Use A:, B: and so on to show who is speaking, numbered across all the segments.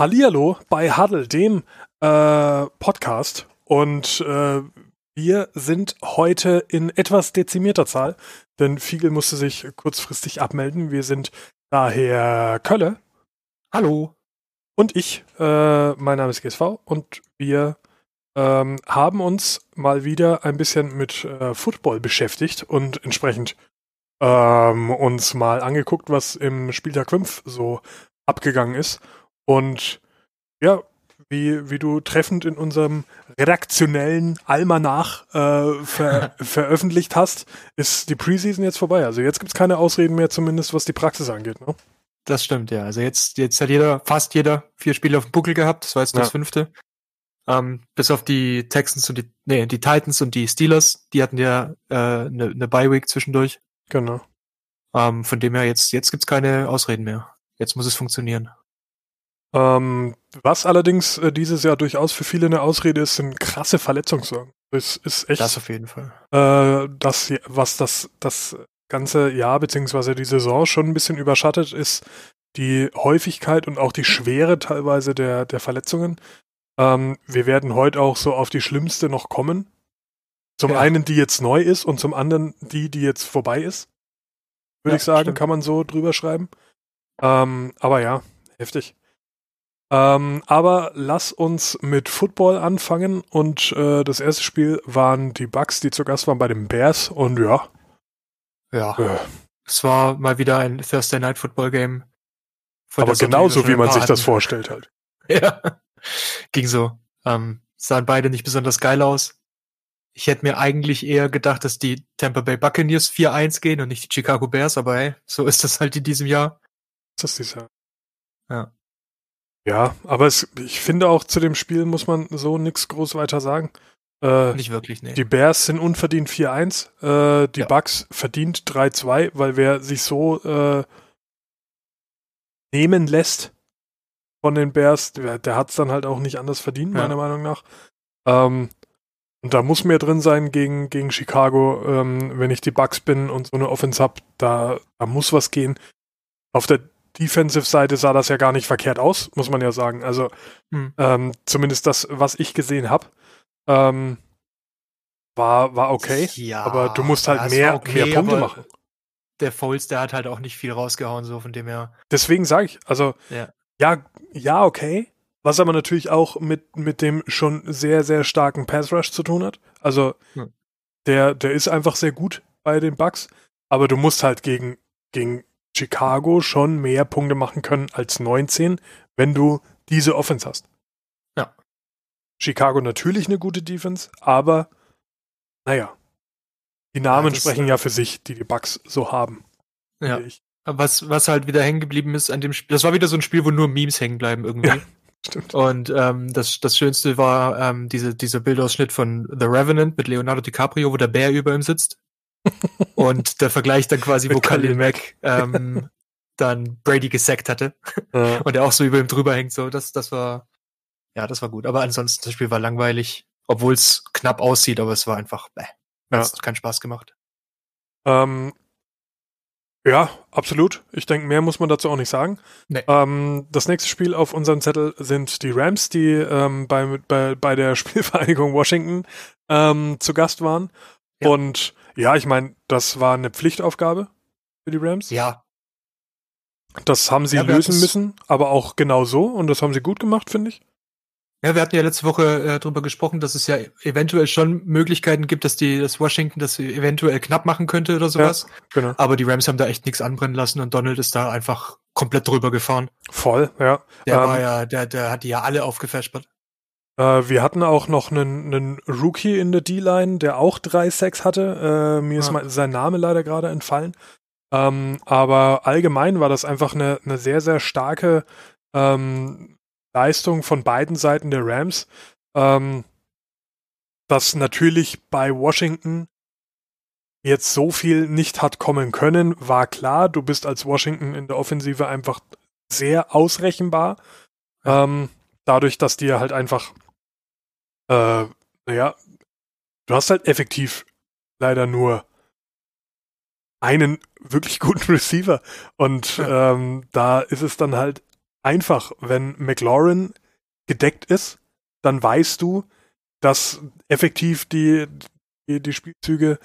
A: Hallihallo bei Huddle, dem äh, Podcast. Und äh, wir sind heute in etwas dezimierter Zahl, denn Fiegel musste sich kurzfristig abmelden. Wir sind daher Kölle.
B: Hallo.
A: Und ich, äh, mein Name ist GSV und wir ähm, haben uns mal wieder ein bisschen mit äh, Football beschäftigt und entsprechend ähm, uns mal angeguckt, was im Spieltag 5 so abgegangen ist. Und ja, wie, wie du treffend in unserem redaktionellen Almanach äh, ver veröffentlicht hast, ist die Preseason jetzt vorbei. Also jetzt gibt es keine Ausreden mehr, zumindest was die Praxis angeht. Ne?
B: Das stimmt, ja. Also jetzt, jetzt hat jeder, fast jeder vier Spiele auf dem Buckel gehabt. Das war jetzt das ja. fünfte. Ähm, bis auf die Texans und die, nee, die Titans und die Steelers. Die hatten ja eine äh, ne, ne Bye-Week zwischendurch.
A: Genau.
B: Ähm, von dem her, jetzt, jetzt gibt's keine Ausreden mehr. Jetzt muss es funktionieren.
A: Ähm, was allerdings äh, dieses Jahr durchaus für viele eine Ausrede ist, sind krasse Verletzungssorgen. Es ist echt.
B: Das auf jeden Fall.
A: Äh, das, was das, das ganze Jahr beziehungsweise die Saison schon ein bisschen überschattet, ist die Häufigkeit und auch die Schwere teilweise der, der Verletzungen. Ähm, wir werden heute auch so auf die schlimmste noch kommen. Zum ja. einen die jetzt neu ist und zum anderen die, die jetzt vorbei ist. Würde ja, ich sagen, stimmt. kann man so drüber schreiben. Ähm, aber ja, heftig. Ähm, aber lass uns mit Football anfangen und äh, das erste Spiel waren die Bucks, die zu Gast waren bei den Bears und ja.
B: Ja. Äh. Es war mal wieder ein Thursday Night Football Game.
A: Aber genauso wie man sich das vorstellt halt.
B: Ja. Ging so. Ähm, sahen beide nicht besonders geil aus. Ich hätte mir eigentlich eher gedacht, dass die Tampa Bay Buccaneers 4-1 gehen und nicht die Chicago Bears, aber hey, so ist das halt in diesem Jahr.
A: Das ist dieses Jahr.
B: Ja.
A: Ja, aber es, ich finde auch zu dem Spiel muss man so nichts groß weiter sagen.
B: Äh, Nicht wirklich, nee.
A: Die Bears sind unverdient 4-1, äh, die ja. Bucks verdient 3-2, weil wer sich so äh, nehmen lässt von den Bears, der, der hat es dann halt auch nicht anders verdient, ja. meiner Meinung nach. Ähm, und da muss mehr drin sein gegen, gegen Chicago, ähm, wenn ich die Bucks bin und so eine Offense hab, da, da muss was gehen. Auf der Defensive-Seite sah das ja gar nicht verkehrt aus, muss man ja sagen. Also hm. ähm, zumindest das, was ich gesehen habe, ähm, war, war okay. Ja, aber du musst halt mehr, okay, mehr Punkte machen.
B: Der Foles, der hat halt auch nicht viel rausgehauen, so von dem her.
A: Deswegen sage ich, also ja. ja, ja, okay. Was aber natürlich auch mit, mit dem schon sehr, sehr starken Pass Rush zu tun hat. Also hm. der, der ist einfach sehr gut bei den Bucks, aber du musst halt gegen, gegen Chicago schon mehr Punkte machen können als 19, wenn du diese Offense hast.
B: Ja.
A: Chicago natürlich eine gute Defense, aber naja, die Namen ja, sprechen ja für sich, die die Bucks so haben.
B: Ja. Was, was halt wieder hängen geblieben ist an dem Spiel, das war wieder so ein Spiel, wo nur Memes hängen bleiben irgendwie. Ja,
A: stimmt.
B: Und ähm, das, das Schönste war ähm, diese, dieser Bildausschnitt von The Revenant mit Leonardo DiCaprio, wo der Bär über ihm sitzt und der Vergleich dann quasi, wo Khalil Mack ähm, dann Brady gesackt hatte ja. und er auch so über ihm drüber hängt, so, das, das war, ja, das war gut. Aber ansonsten, das Spiel war langweilig, obwohl es knapp aussieht, aber es war einfach, bäh, ja. hat keinen Spaß gemacht.
A: Ähm, ja, absolut. Ich denke, mehr muss man dazu auch nicht sagen. Nee. Ähm, das nächste Spiel auf unserem Zettel sind die Rams, die ähm, bei, bei, bei der Spielvereinigung Washington ähm, zu Gast waren. Ja. Und ja, ich meine, das war eine Pflichtaufgabe für die Rams.
B: Ja.
A: Das haben sie ja, lösen müssen, aber auch genau so und das haben sie gut gemacht, finde ich.
B: Ja, wir hatten ja letzte Woche äh, darüber gesprochen, dass es ja eventuell schon Möglichkeiten gibt, dass die, das Washington das eventuell knapp machen könnte oder sowas. Ja, genau. Aber die Rams haben da echt nichts anbrennen lassen und Donald ist da einfach komplett drüber gefahren.
A: Voll, ja.
B: Der ähm, war ja, der, der hat die ja alle aufgefespert.
A: Äh, wir hatten auch noch einen, einen Rookie in der D-Line, der auch drei Sacks hatte. Äh, mir ja. ist mein, sein Name leider gerade entfallen. Ähm, aber allgemein war das einfach eine, eine sehr, sehr starke ähm, Leistung von beiden Seiten der Rams. Ähm, dass natürlich bei Washington jetzt so viel nicht hat kommen können, war klar. Du bist als Washington in der Offensive einfach sehr ausrechenbar. Ähm, dadurch, dass dir halt einfach äh, naja, du hast halt effektiv leider nur einen wirklich guten Receiver. Und ja. ähm, da ist es dann halt einfach, wenn McLaurin gedeckt ist, dann weißt du, dass effektiv die, die, die Spielzüge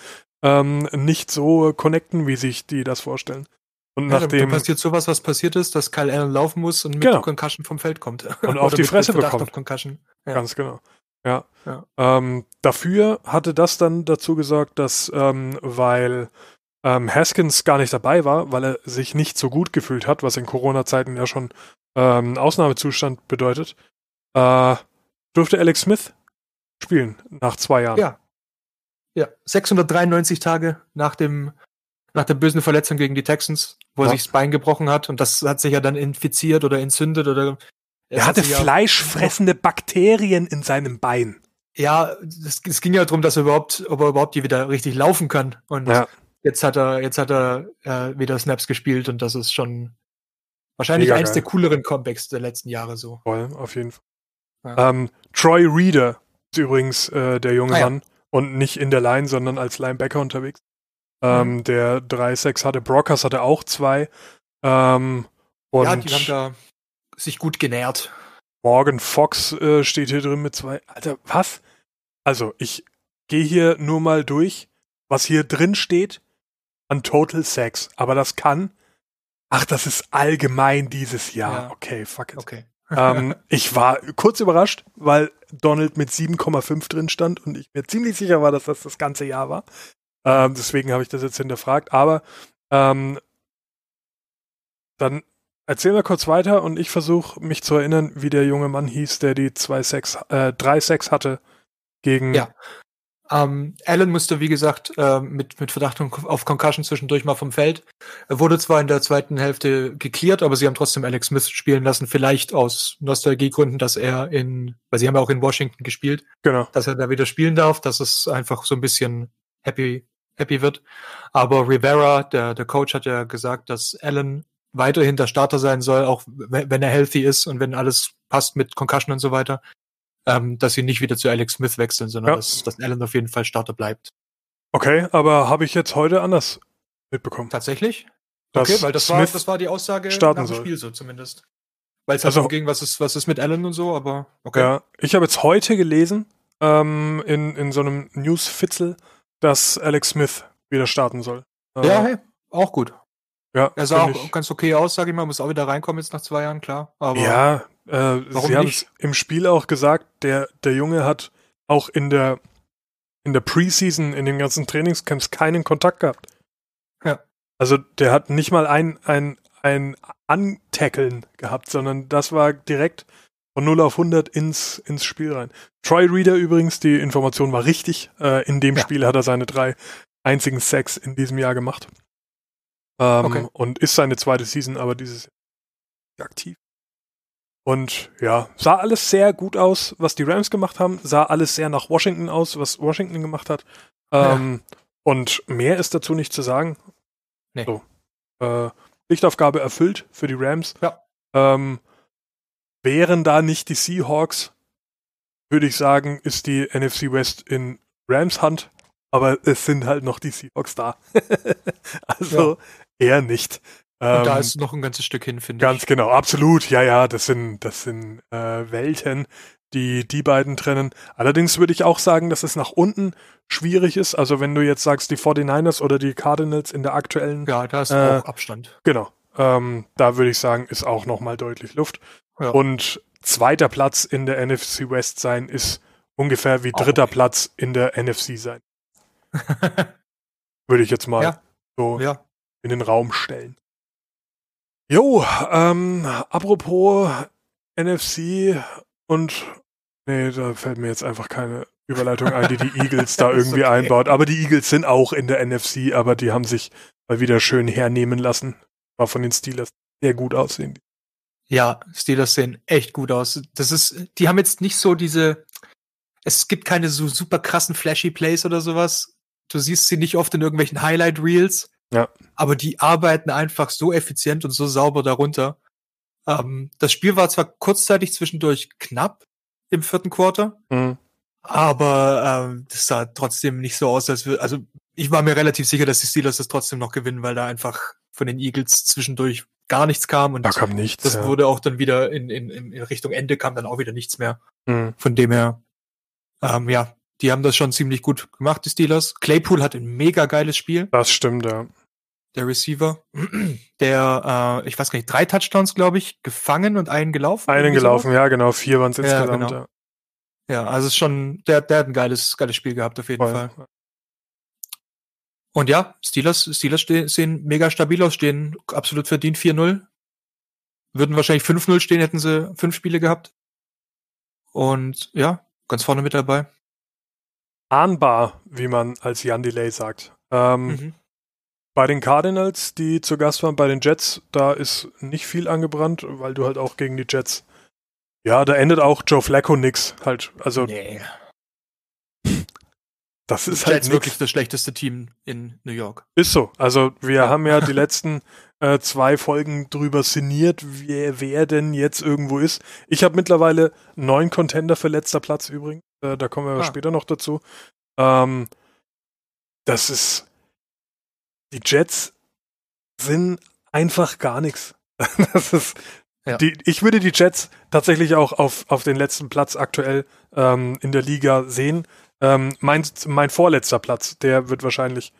A: ähm, nicht so connecten, wie sich die das vorstellen.
B: Und ja, nachdem passiert sowas, was passiert ist, dass Kyle Allen laufen muss und mit genau. Concussion vom Feld kommt.
A: Und auf die Fresse bekommt. Auf
B: Concussion.
A: Ja. Ganz genau. Ja. ja. Ähm, dafür hatte das dann dazu gesorgt, dass, ähm, weil ähm, Haskins gar nicht dabei war, weil er sich nicht so gut gefühlt hat, was in Corona-Zeiten ja schon ähm, Ausnahmezustand bedeutet, äh, durfte Alex Smith spielen nach zwei Jahren.
B: Ja. Ja, 693 Tage nach dem nach der bösen Verletzung gegen die Texans, wo ja. er sich das Bein gebrochen hat und das hat sich ja dann infiziert oder entzündet oder
A: er hatte fleischfressende ja Bakterien in seinem Bein.
B: Ja, es, ging ja darum, dass er überhaupt, ob er überhaupt hier wieder richtig laufen kann. Und ja. jetzt hat er, jetzt hat er äh, wieder Snaps gespielt und das ist schon wahrscheinlich Mega eins geil. der cooleren Comebacks der letzten Jahre so.
A: Voll, auf jeden Fall. Ja. Ähm, Troy Reader ist übrigens äh, der junge ah, Mann und nicht in der Line, sondern als Linebacker unterwegs. Ähm, mhm. Der 3-6 hatte, Brockers hatte auch zwei. Ähm, und ja,
B: die haben da sich gut genährt.
A: Morgan Fox äh, steht hier drin mit zwei. Alter, was? Also, ich gehe hier nur mal durch, was hier drin steht an Total Sex. Aber das kann. Ach, das ist allgemein dieses Jahr. Ja. Okay, fuck it.
B: Okay.
A: ähm, ich war kurz überrascht, weil Donald mit 7,5 drin stand und ich mir ziemlich sicher war, dass das das ganze Jahr war. Ähm, deswegen habe ich das jetzt hinterfragt. Aber ähm, dann erzähl mal kurz weiter und ich versuche mich zu erinnern, wie der junge Mann hieß, der die 2-6, äh, 3-6 hatte gegen.
B: Ja. Ähm, Allen musste, wie gesagt, äh, mit, mit Verdacht auf Concussion zwischendurch mal vom Feld. Er wurde zwar in der zweiten Hälfte geklärt, aber sie haben trotzdem Alex Smith spielen lassen, vielleicht aus Nostalgiegründen, dass er in, weil sie haben ja auch in Washington gespielt,
A: genau.
B: dass er da wieder spielen darf, dass es einfach so ein bisschen happy happy wird. Aber Rivera, der, der Coach, hat ja gesagt, dass Allen weiterhin der Starter sein soll, auch wenn er healthy ist und wenn alles passt mit Concussion und so weiter, ähm, dass sie nicht wieder zu Alex Smith wechseln, sondern ja. dass, dass Allen auf jeden Fall Starter bleibt.
A: Okay, aber habe ich jetzt heute anders mitbekommen.
B: Tatsächlich? Okay, weil das war, das war die Aussage
A: starten nach
B: dem Spiel so zumindest. Weil es halt also, ging, was ist, was ist mit Allen und so, aber okay.
A: Ja, ich habe jetzt heute gelesen, ähm, in, in so einem News-Fitzel, dass Alex Smith wieder starten soll.
B: Ja, äh, hey, auch gut.
A: Ja,
B: er sah auch ganz okay aus, sage ich mal. Muss auch wieder reinkommen jetzt nach zwei Jahren, klar. Aber
A: ja, äh, sie haben es im Spiel auch gesagt, der, der Junge hat auch in der, in der Preseason, in den ganzen Trainingscamps keinen Kontakt gehabt.
B: Ja.
A: Also der hat nicht mal ein, ein, ein Antackeln gehabt, sondern das war direkt von 0 auf 100 ins, ins Spiel rein. Troy Reader übrigens, die Information war richtig. Äh, in dem ja. Spiel hat er seine drei einzigen Sacks in diesem Jahr gemacht. Ähm, okay. Und ist seine zweite Season, aber dieses Jahr aktiv. Und ja, sah alles sehr gut aus, was die Rams gemacht haben. Sah alles sehr nach Washington aus, was Washington gemacht hat. Ähm, ja. Und mehr ist dazu nicht zu sagen.
B: Nee.
A: So. Äh, Pflichtaufgabe erfüllt für die Rams.
B: Ja.
A: Ähm, wären da nicht die Seahawks, würde ich sagen, ist die NFC West in Rams Hand. Aber es sind halt noch die Seahawks da. also ja eher nicht.
B: Ähm, da ist noch ein ganzes Stück hin, finde
A: ich. Ganz genau, absolut. Ja, ja, das sind, das sind äh, Welten, die die beiden trennen. Allerdings würde ich auch sagen, dass es nach unten schwierig ist. Also wenn du jetzt sagst, die 49ers oder die Cardinals in der aktuellen.
B: Ja, da ist äh, auch Abstand.
A: Genau. Ähm, da würde ich sagen, ist auch nochmal deutlich Luft. Ja. Und zweiter Platz in der NFC West sein ist ungefähr wie dritter okay. Platz in der NFC sein. würde ich jetzt mal
B: ja.
A: so
B: ja
A: in den Raum stellen. Jo, ähm, apropos NFC und nee, da fällt mir jetzt einfach keine Überleitung ein, die die Eagles da irgendwie okay. einbaut. Aber die Eagles sind auch in der NFC, aber die haben sich mal wieder schön hernehmen lassen. War von den Steelers sehr gut aussehen.
B: Ja, Steelers sehen echt gut aus. Das ist, die haben jetzt nicht so diese, es gibt keine so super krassen flashy Plays oder sowas. Du siehst sie nicht oft in irgendwelchen Highlight Reels.
A: Ja.
B: Aber die arbeiten einfach so effizient und so sauber darunter. Ähm, das Spiel war zwar kurzzeitig zwischendurch knapp im vierten Quarter,
A: mhm.
B: aber ähm, das sah trotzdem nicht so aus, als wir, also ich war mir relativ sicher, dass die Steelers das trotzdem noch gewinnen, weil da einfach von den Eagles zwischendurch gar nichts kam. Und
A: da kam nichts.
B: Das ja. wurde auch dann wieder in, in, in Richtung Ende kam dann auch wieder nichts mehr.
A: Mhm.
B: Von dem her, ähm, ja, die haben das schon ziemlich gut gemacht, die Steelers. Claypool hat ein mega geiles Spiel.
A: Das stimmt, ja.
B: Der Receiver, der, äh, ich weiß gar nicht, drei Touchdowns, glaube ich, gefangen und einen gelaufen.
A: Einen gelaufen, so. ja, genau. Vier waren es insgesamt,
B: ja, genau. ja. Ja, also ist schon, der, der hat ein geiles, geiles Spiel gehabt, auf jeden Voll. Fall. Und ja, Steelers, Steelers stehen, sehen mega stabil aus, stehen absolut verdient 4-0. Würden wahrscheinlich 5-0 stehen, hätten sie fünf Spiele gehabt. Und ja, ganz vorne mit dabei.
A: Ahnbar, wie man als Jan Delay sagt. Ähm, mhm. Bei den Cardinals, die zu Gast waren, bei den Jets, da ist nicht viel angebrannt, weil du halt auch gegen die Jets. Ja, da endet auch Joe Flacco nix. Halt, also. Nee. Das ist halt
B: wirklich das schlechteste Team in New York.
A: Ist so. Also wir ja. haben ja die letzten äh, zwei Folgen drüber sinniert, wer, wer denn jetzt irgendwo ist. Ich habe mittlerweile neun Contender für letzter Platz übrigens. Äh, da kommen wir ah. später noch dazu. Ähm, das ist. Die Jets sind einfach gar nichts. Das ist. Ja. Die, ich würde die Jets tatsächlich auch auf, auf den letzten Platz aktuell ähm, in der Liga sehen. Ähm, mein, mein vorletzter Platz, der wird wahrscheinlich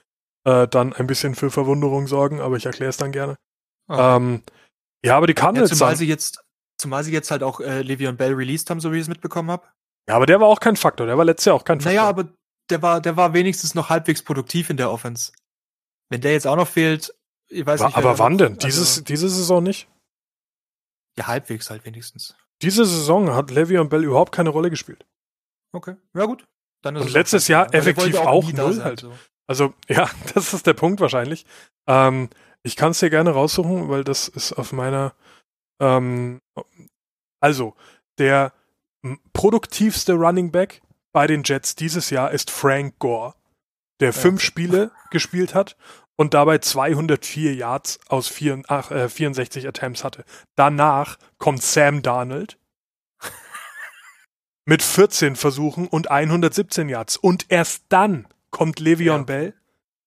A: äh, dann ein bisschen für Verwunderung sorgen, aber ich erkläre es dann gerne. Okay. Ähm, ja, aber die Cardinals.
B: Ja, zumal sie jetzt, zumal sie jetzt halt auch äh, Le'Veon Bell released haben, so wie ich es mitbekommen habe.
A: Ja, aber der war auch kein Faktor. Der war letztes Jahr auch kein Faktor.
B: Naja, aber der war, der war wenigstens noch halbwegs produktiv in der Offense. Wenn der jetzt auch noch fehlt, ich weiß
A: aber,
B: nicht.
A: Aber wann denn? Dieses, also, diese Saison nicht?
B: Ja, halbwegs halt wenigstens.
A: Diese Saison hat Le'Veon Bell überhaupt keine Rolle gespielt.
B: Okay, ja gut.
A: Dann und letztes Jahr effektiv auch, auch null halt. So. Also ja, das ist der Punkt wahrscheinlich. Ähm, ich kann es dir gerne raussuchen, weil das ist auf meiner. Ähm, also der produktivste Running Back bei den Jets dieses Jahr ist Frank Gore, der fünf okay. Spiele gespielt hat und dabei 204 Yards aus 4, ach, äh, 64 Attempts hatte. Danach kommt Sam Darnold mit 14 Versuchen und 117 Yards. Und erst dann kommt Le'Veon ja. Bell,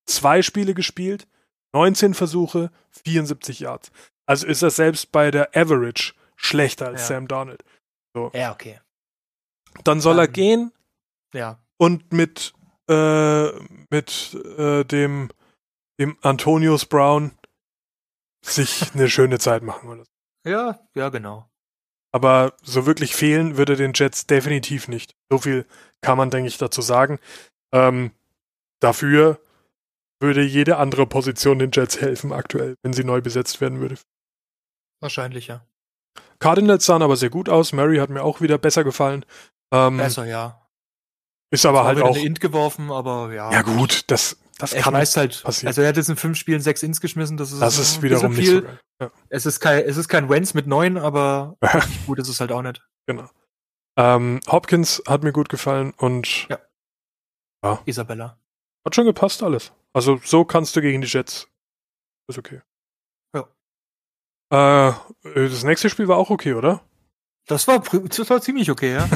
A: zwei Spiele gespielt, 19 Versuche, 74 Yards. Also ist er selbst bei der Average schlechter als ja. Sam Darnold. So.
B: Ja, okay.
A: Dann soll um, er gehen.
B: Ja.
A: Und mit, äh, mit äh, dem dem Antonius Brown sich eine schöne Zeit machen oder
B: so. Ja, ja, genau.
A: Aber so wirklich fehlen würde den Jets definitiv nicht. So viel kann man, denke ich, dazu sagen. Ähm, dafür würde jede andere Position den Jets helfen aktuell, wenn sie neu besetzt werden würde.
B: Wahrscheinlich, ja.
A: Cardinals sahen aber sehr gut aus. Mary hat mir auch wieder besser gefallen.
B: Ähm, besser, ja.
A: Ist aber halt auch.
B: Eine Int geworfen, aber ja.
A: Ja gut, das das
B: er
A: kann
B: halt passieren. Also er hat jetzt in fünf Spielen sechs Ins geschmissen. Das ist,
A: das ist wiederum nicht so geil.
B: Ja. Es ist kein, es ist kein Wenz mit neun, aber gut ist es halt auch nicht.
A: Genau. Ähm, Hopkins hat mir gut gefallen und
B: ja. ja. Isabella.
A: Hat schon gepasst alles. Also so kannst du gegen die Jets. Ist okay.
B: Ja.
A: Äh, das nächste Spiel war auch okay, oder?
B: Das war, das war ziemlich okay, ja.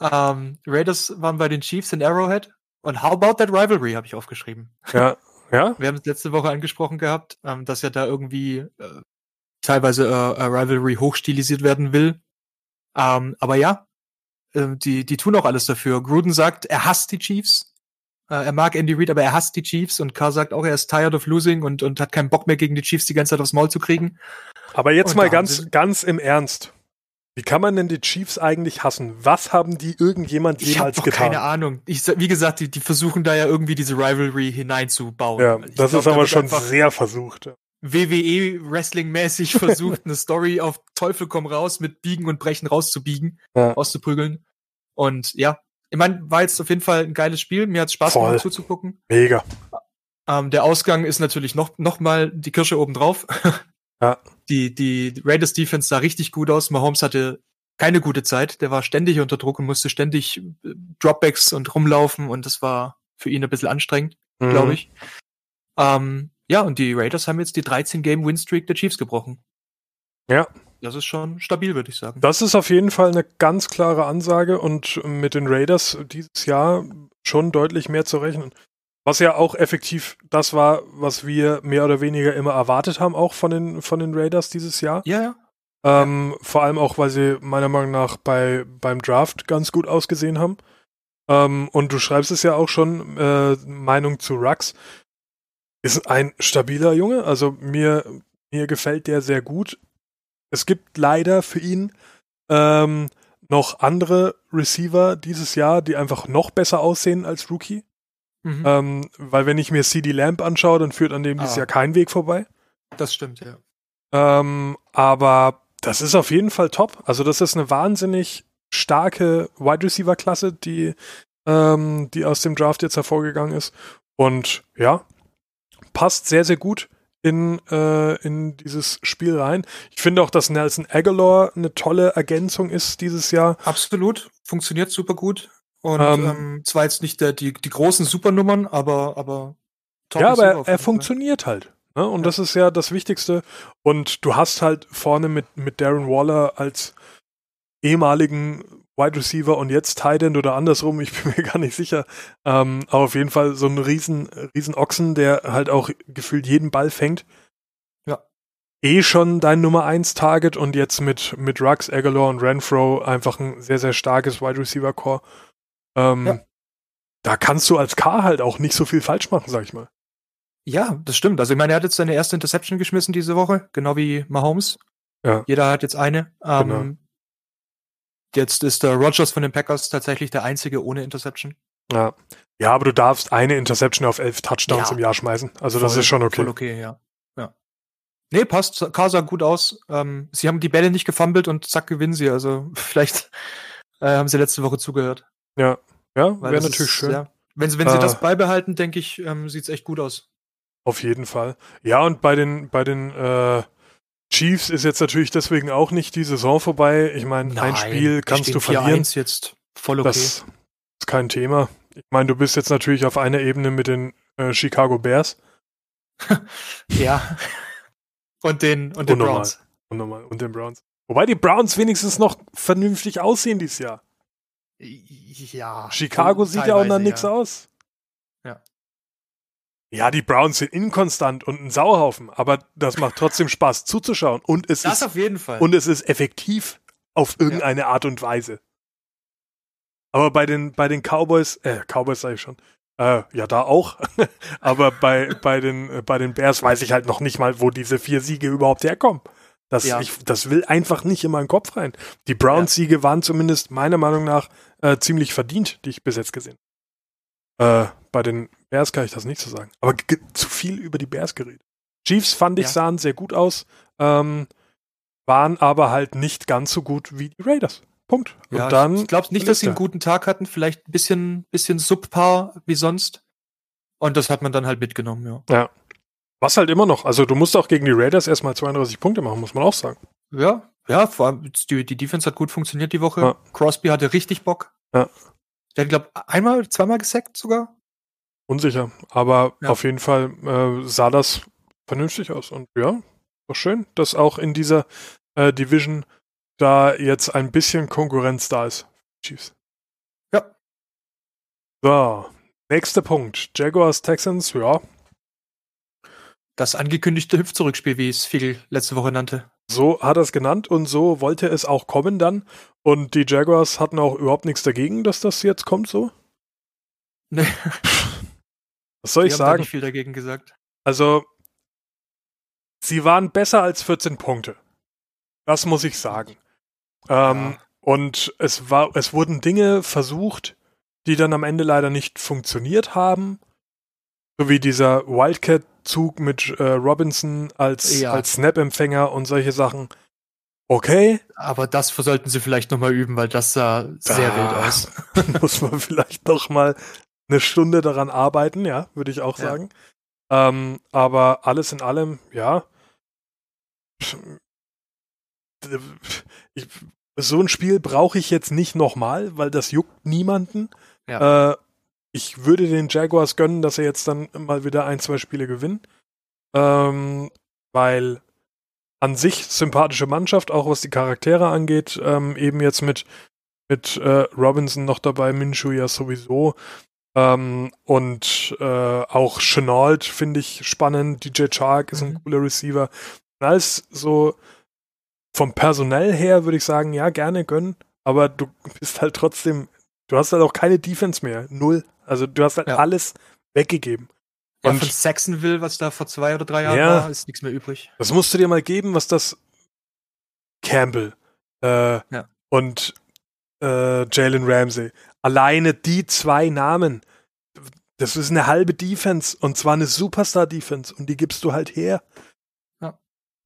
B: ähm, Raiders waren bei den Chiefs in Arrowhead. Und how about that rivalry, habe ich aufgeschrieben.
A: Ja, ja.
B: Wir haben es letzte Woche angesprochen gehabt, ähm, dass ja da irgendwie äh, teilweise äh, Rivalry hochstilisiert werden will. Ähm, aber ja, äh, die, die tun auch alles dafür. Gruden sagt, er hasst die Chiefs. Äh, er mag Andy Reid, aber er hasst die Chiefs. Und Carr sagt auch, er ist tired of losing und, und hat keinen Bock mehr gegen die Chiefs die ganze Zeit aufs Maul zu kriegen.
A: Aber jetzt und mal ganz, ganz im Ernst. Wie kann man denn die Chiefs eigentlich hassen? Was haben die irgendjemand jemals ich getan?
B: Keine Ahnung. Ich, wie gesagt, die, die versuchen da ja irgendwie diese Rivalry hineinzubauen.
A: Ja, ich das glaub, ist aber schon sehr versucht.
B: WWE Wrestling-mäßig versucht, eine Story auf Teufel komm raus mit Biegen und Brechen rauszubiegen, ja. rauszuprügeln. Und ja, ich meine, war jetzt auf jeden Fall ein geiles Spiel. Mir hat Spaß Voll. gemacht zuzugucken.
A: Mega.
B: Ähm, der Ausgang ist natürlich noch, noch mal die Kirsche obendrauf.
A: Ja.
B: Die, die Raiders Defense sah richtig gut aus. Mahomes hatte keine gute Zeit. Der war ständig unter Druck und musste ständig äh, Dropbacks und rumlaufen und das war für ihn ein bisschen anstrengend, mhm. glaube ich. Ähm, ja, und die Raiders haben jetzt die 13 Game Win Streak der Chiefs gebrochen.
A: Ja.
B: Das ist schon stabil, würde ich sagen.
A: Das ist auf jeden Fall eine ganz klare Ansage und mit den Raiders dieses Jahr schon deutlich mehr zu rechnen. Was ja auch effektiv das war, was wir mehr oder weniger immer erwartet haben, auch von den, von den Raiders dieses Jahr.
B: Ja, ja.
A: Ähm, vor allem auch, weil sie meiner Meinung nach bei, beim Draft ganz gut ausgesehen haben. Ähm, und du schreibst es ja auch schon, äh, Meinung zu Rux. Ist ein stabiler Junge, also mir, mir gefällt der sehr gut. Es gibt leider für ihn ähm, noch andere Receiver dieses Jahr, die einfach noch besser aussehen als Rookie. Mhm. Ähm, weil wenn ich mir CD Lamp anschaue, dann führt an dem ah. dieses Jahr kein Weg vorbei.
B: Das stimmt, ja.
A: Ähm, aber das ist auf jeden Fall top. Also das ist eine wahnsinnig starke Wide Receiver Klasse, die, ähm, die aus dem Draft jetzt hervorgegangen ist. Und ja, passt sehr, sehr gut in, äh, in dieses Spiel rein. Ich finde auch, dass Nelson Aguilar eine tolle Ergänzung ist dieses Jahr.
B: Absolut, funktioniert super gut. Und ähm, ähm, zwar jetzt nicht der, die, die großen Supernummern, aber, aber
A: Ja, aber er, er funktioniert halt. Ne? Und ja. das ist ja das Wichtigste. Und du hast halt vorne mit, mit Darren Waller als ehemaligen Wide Receiver und jetzt Tight End oder andersrum, ich bin mir gar nicht sicher. Ähm, aber auf jeden Fall so ein riesen, riesen Ochsen, der halt auch gefühlt jeden Ball fängt.
B: Ja.
A: Eh schon dein Nummer 1 Target und jetzt mit, mit Rux, Aguilar und Renfro einfach ein sehr, sehr starkes Wide Receiver Core. Ähm, ja. Da kannst du als K halt auch nicht so viel falsch machen, sag ich mal.
B: Ja, das stimmt. Also ich meine, er hat jetzt seine erste Interception geschmissen diese Woche, genau wie Mahomes. Ja. Jeder hat jetzt eine. Ähm, genau. Jetzt ist der Rogers von den Packers tatsächlich der einzige ohne Interception.
A: Ja. Ja, aber du darfst eine Interception auf elf Touchdowns ja. im Jahr schmeißen. Also voll, das ist schon okay. Voll
B: okay, ja. ja. Nee, passt. K sah gut aus. Ähm, sie haben die Bälle nicht gefummelt und zack, gewinnen sie. Also vielleicht äh, haben sie letzte Woche zugehört.
A: Ja, ja, wäre natürlich ist, schön. Ja.
B: Wenn, sie, wenn sie das beibehalten, denke ich, ähm, sieht es echt gut aus.
A: Auf jeden Fall. Ja, und bei den, bei den äh, Chiefs ist jetzt natürlich deswegen auch nicht die Saison vorbei. Ich meine, ein Spiel kannst du verlieren.
B: jetzt voll okay.
A: Das ist kein Thema. Ich meine, du bist jetzt natürlich auf einer Ebene mit den äh, Chicago Bears.
B: ja. Und den, und den. Browns.
A: Unnormal. Und den Browns. Wobei die Browns wenigstens noch vernünftig aussehen dieses Jahr.
B: Ja.
A: Chicago sieht ja auch nach nichts aus.
B: Ja.
A: Ja, die Browns sind inkonstant und ein Sauhaufen, aber das macht trotzdem Spaß zuzuschauen. Und es
B: das
A: ist,
B: auf jeden Fall.
A: Und es ist effektiv auf irgendeine ja. Art und Weise. Aber bei den, bei den Cowboys, äh, Cowboys sage ich schon, äh, ja, da auch. aber bei, bei, den, äh, bei den Bears weiß ich halt noch nicht mal, wo diese vier Siege überhaupt herkommen. Das, ja. ich, das will einfach nicht in meinen Kopf rein. Die Browns-Siege waren zumindest meiner Meinung nach äh, ziemlich verdient, die ich bis jetzt gesehen habe. Äh, bei den Bears kann ich das nicht so sagen. Aber zu viel über die Bears geredet. Chiefs fand ich ja. sahen sehr gut aus, ähm, waren aber halt nicht ganz so gut wie die Raiders. Punkt.
B: Und ja, dann ich glaube nicht, dass sie einen guten Tag hatten, vielleicht ein bisschen, bisschen subpar wie sonst. Und das hat man dann halt mitgenommen, ja.
A: Ja. Was halt immer noch, also du musst auch gegen die Raiders erstmal 32 Punkte machen, muss man auch sagen.
B: Ja, ja, vor allem die, die Defense hat gut funktioniert die Woche. Ja. Crosby hatte richtig Bock.
A: Ja.
B: Der hat, glaube einmal, zweimal gesackt sogar.
A: Unsicher, aber ja. auf jeden Fall äh, sah das vernünftig aus. Und ja, doch schön, dass auch in dieser äh, Division da jetzt ein bisschen Konkurrenz da ist. Chiefs.
B: Ja.
A: So, nächster Punkt. Jaguars, Texans, ja,
B: das angekündigte Hüpfzurückspiel, wie es Figel letzte Woche nannte.
A: So hat er es genannt und so wollte es auch kommen dann. Und die Jaguars hatten auch überhaupt nichts dagegen, dass das jetzt kommt so.
B: Nee.
A: Was soll die ich haben sagen?
B: nicht viel dagegen gesagt.
A: Also, sie waren besser als 14 Punkte. Das muss ich sagen. Ähm, ja. Und es war, es wurden Dinge versucht, die dann am Ende leider nicht funktioniert haben. So wie dieser Wildcat-Zug mit äh, Robinson als, ja. als Snap-Empfänger und solche Sachen. Okay.
B: Aber das sollten sie vielleicht nochmal üben, weil das sah sehr da wild aus.
A: muss man vielleicht noch mal eine Stunde daran arbeiten, ja, würde ich auch sagen. Ja. Ähm, aber alles in allem, ja. Ich, so ein Spiel brauche ich jetzt nicht nochmal, weil das juckt niemanden. Ja. Äh, ich würde den Jaguars gönnen, dass er jetzt dann mal wieder ein, zwei Spiele gewinnen. Ähm, weil an sich sympathische Mannschaft, auch was die Charaktere angeht, ähm, eben jetzt mit, mit äh, Robinson noch dabei, Minshu ja sowieso. Ähm, und äh, auch Chenault finde ich spannend. DJ Chark ist ein
B: Mhm.
A: cooler Receiver. Alles so vom Personell her würde ich sagen, ja, gerne gönnen, aber du bist halt trotzdem, du hast halt auch keine Defense mehr. Null. Also du hast halt
B: Ja.
A: alles weggegeben.
B: Ja,
A: Und-
B: von Saxonville, was da vor zwei oder drei Jahren
A: Ja.
B: war, ist nichts mehr übrig.
A: Das musst du dir mal geben, was das Campbell äh,
B: Ja.
A: und äh, Jalen Ramsey. Alleine die zwei Namen. Das ist eine halbe Defense und zwar eine Superstar-Defense und die gibst du halt her.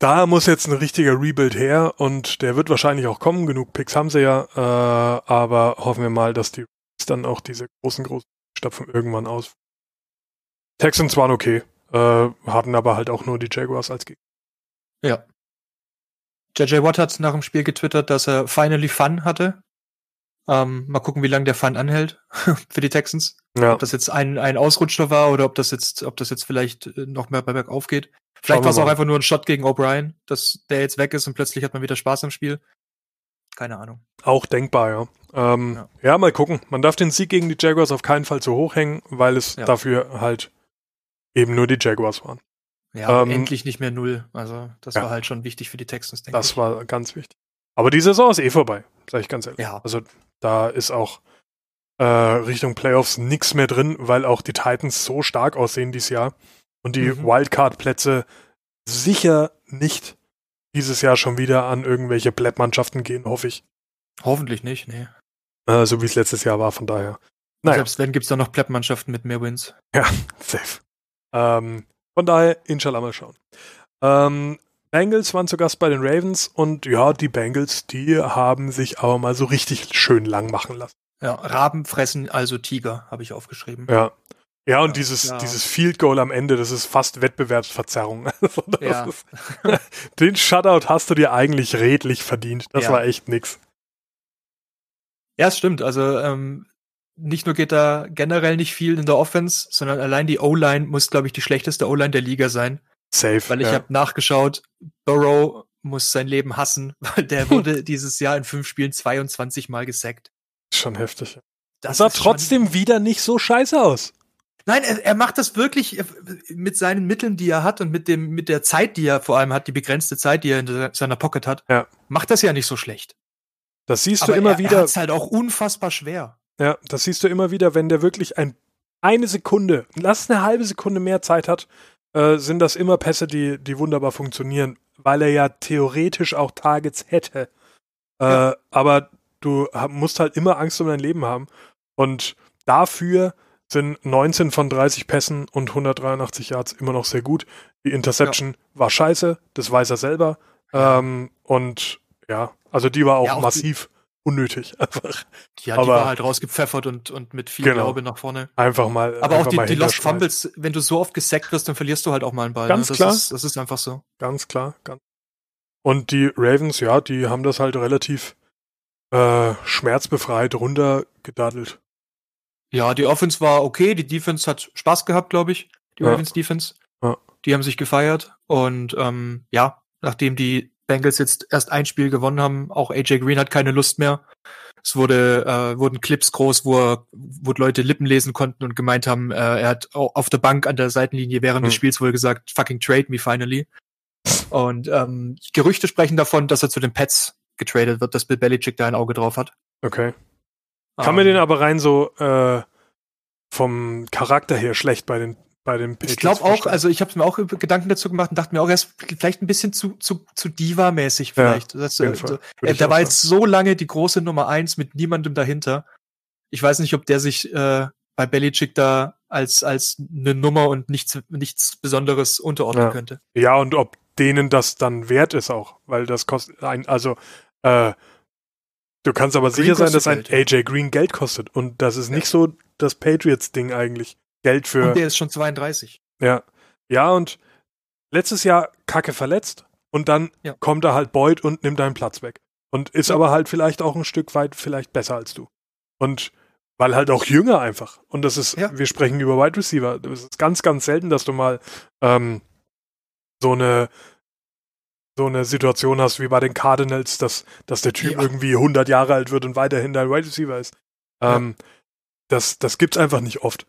A: Da muss jetzt ein richtiger Rebuild her und der wird wahrscheinlich auch kommen. Genug Picks haben sie ja, äh, aber hoffen wir mal, dass die dann auch diese großen, großen Stapfen irgendwann aus. Texans waren okay, äh, hatten aber halt auch nur die Jaguars als Gegner.
B: Ja. JJ Watt hat nach dem Spiel getwittert, dass er finally Fun hatte. Ähm, mal gucken, wie lange der Fun anhält für die Texans.
A: Ja.
B: Ob das jetzt ein, ein Ausrutscher war oder ob das jetzt, ob das jetzt vielleicht äh, noch mehr bei bergauf geht. Vielleicht war es auch einfach nur ein Shot gegen O'Brien, dass der jetzt weg ist und plötzlich hat man wieder Spaß am Spiel. Keine Ahnung.
A: Auch denkbar, ja. Ähm, ja.
B: Ja.
A: mal gucken. Man darf den Sieg gegen die Jaguars auf keinen Fall zu hoch hängen, weil es
B: Ja.
A: dafür halt eben nur die Jaguars waren.
B: Ja,
A: Ähm,
B: endlich nicht mehr null. Also, das
A: ja.
B: war halt schon wichtig für die Texans, denke
A: Das
B: ich.
A: war ganz wichtig. Aber die Saison ist eh vorbei, sage ich ganz ehrlich.
B: Ja.
A: Also da ist auch äh, Richtung Playoffs nichts mehr drin, weil auch die Titans so stark aussehen dieses Jahr und die
B: Mhm.
A: Wildcard-Plätze sicher nicht dieses Jahr schon wieder an irgendwelche Blättmannschaften gehen, hoffe ich.
B: Hoffentlich nicht, nee.
A: Äh, so wie es letztes Jahr war, von daher. Naja.
B: Selbst wenn, gibt's da noch Plepp-Mannschaften mit mehr Wins.
A: Safe. Ähm, von daher, inshallah mal schauen. Ähm, Bengals waren zu Gast bei den Ravens und ja, die Bengals, die haben sich aber mal so richtig schön lang machen lassen.
B: Ja, Raben fressen also Tiger, habe ich aufgeschrieben.
A: Ja. Ja, und dieses,
B: ja.
A: dieses Field Goal am Ende, das ist fast Wettbewerbsverzerrung. Also
B: Ja.
A: ist, den Shutout hast du dir eigentlich redlich verdient. Das
B: Ja.
A: war echt nix.
B: Ja, es stimmt. Also ähm, nicht nur geht da generell nicht viel in der Offense, sondern allein die O-Line muss, glaube ich, die schlechteste O-Line der Liga sein.
A: Safe.
B: Weil ich
A: ja.
B: habe nachgeschaut, Burrow muss sein Leben hassen, weil der wurde dieses Jahr in fünf Spielen 22 Mal gesackt.
A: Schon heftig. Das
B: Das
A: sah trotzdem wieder nicht so scheiße aus.
B: Nein, er, er macht das wirklich äh, mit seinen Mitteln, die er hat und mit dem mit der Zeit, die er vor allem hat, die begrenzte Zeit, die er in se- seiner Pocket hat,
A: Ja.
B: macht das ja nicht so schlecht.
A: Das siehst
B: Aber
A: du immer
B: er,
A: wieder.
B: er hat's halt auch unfassbar schwer.
A: Ja, das siehst du immer wieder, wenn der wirklich ein, eine Sekunde, lass eine halbe Sekunde mehr Zeit hat, äh, sind das immer Pässe, die, die wunderbar funktionieren, weil er ja theoretisch auch Targets hätte. Äh,
B: Ja.
A: Aber du musst halt immer Angst um dein Leben haben. Und dafür sind 19 von 30 Pässen und 183 Yards immer noch sehr gut. Die Interception war scheiße, das weiß er selber. Ähm, und ja, also die war auch,
B: Ja, auch
A: massiv unnötig. Einfach,
B: Ja, die
A: Aber-
B: war halt rausgepfeffert und, und mit viel
A: Genau.
B: Glaube nach vorne.
A: einfach mal.
B: Aber auch
A: einfach
B: die,
A: mal
B: die Lost. Fumbles, wenn du so oft gesackt wirst, dann verlierst du halt auch mal einen Ball.
A: Ganz
B: ne? das
A: klar.
B: Ist, das ist einfach so.
A: Ganz klar. Ganz. Und die Ravens, ja, die haben das halt relativ äh, schmerzbefreit runtergedaddelt.
B: Ja, die Offense war okay, die Defense hat Spaß gehabt, glaube ich. Die
A: Ja.
B: Ravens Defense.
A: Ja.
B: Die haben sich gefeiert. Und ähm, ja, nachdem die Bengals jetzt erst ein Spiel gewonnen haben, auch AJ Green hat keine Lust mehr. Es wurde, äh, wurden Clips groß, wo, er, wo Leute Lippen lesen konnten und gemeint haben, äh, er hat au- auf der Bank an der Seitenlinie während des
A: Hm.
B: Spiels wohl gesagt, fucking trade me finally. Und ähm, Gerüchte sprechen davon, dass er zu den Pets getradet wird, dass Bill Belichick da ein Auge drauf hat.
A: Okay. Kann mir
B: Ähm,
A: den aber rein so äh, vom Charakter her schlecht bei den bei den
B: Ich
A: Patriots
B: glaube auch, also ich habe mir auch Gedanken dazu gemacht und dachte mir auch, er ist vielleicht ein bisschen zu, zu, zu Diva-mäßig vielleicht. das,
A: jeden
B: äh, äh,
A: ich
B: der war
A: sagen.
B: jetzt so lange die große Nummer eins mit niemandem dahinter. Ich weiß nicht, ob der sich äh, bei Belichick da als, als eine Nummer und nichts, nichts Besonderes unterordnen
A: Ja.
B: könnte.
A: Ja, und ob denen das dann wert ist auch, weil das kostet ein, also äh, du kannst aber
B: Green
A: sicher sein, dass ein
B: Geld,
A: AJ Green Geld kostet und das ist nicht so das Patriots-Ding eigentlich. Geld für
B: Und der ist schon 32.
A: Ja. Ja, und letztes Jahr Kacke verletzt und dann
B: Ja.
A: kommt da halt Boyd und nimmt deinen Platz weg. Und ist
B: Ja.
A: aber halt vielleicht auch ein Stück weit vielleicht besser als du. Und weil halt auch jünger einfach. Und das ist,
B: Ja.
A: wir sprechen über Wide Receiver. Das ist ganz, ganz selten, dass du mal ähm, so eine so eine Situation hast wie bei den Cardinals, dass, dass der Typ
B: Ja.
A: irgendwie 100 Jahre alt wird und weiterhin dein Wide Receiver ist.
B: Ja.
A: Ähm, das, das gibt's einfach nicht oft.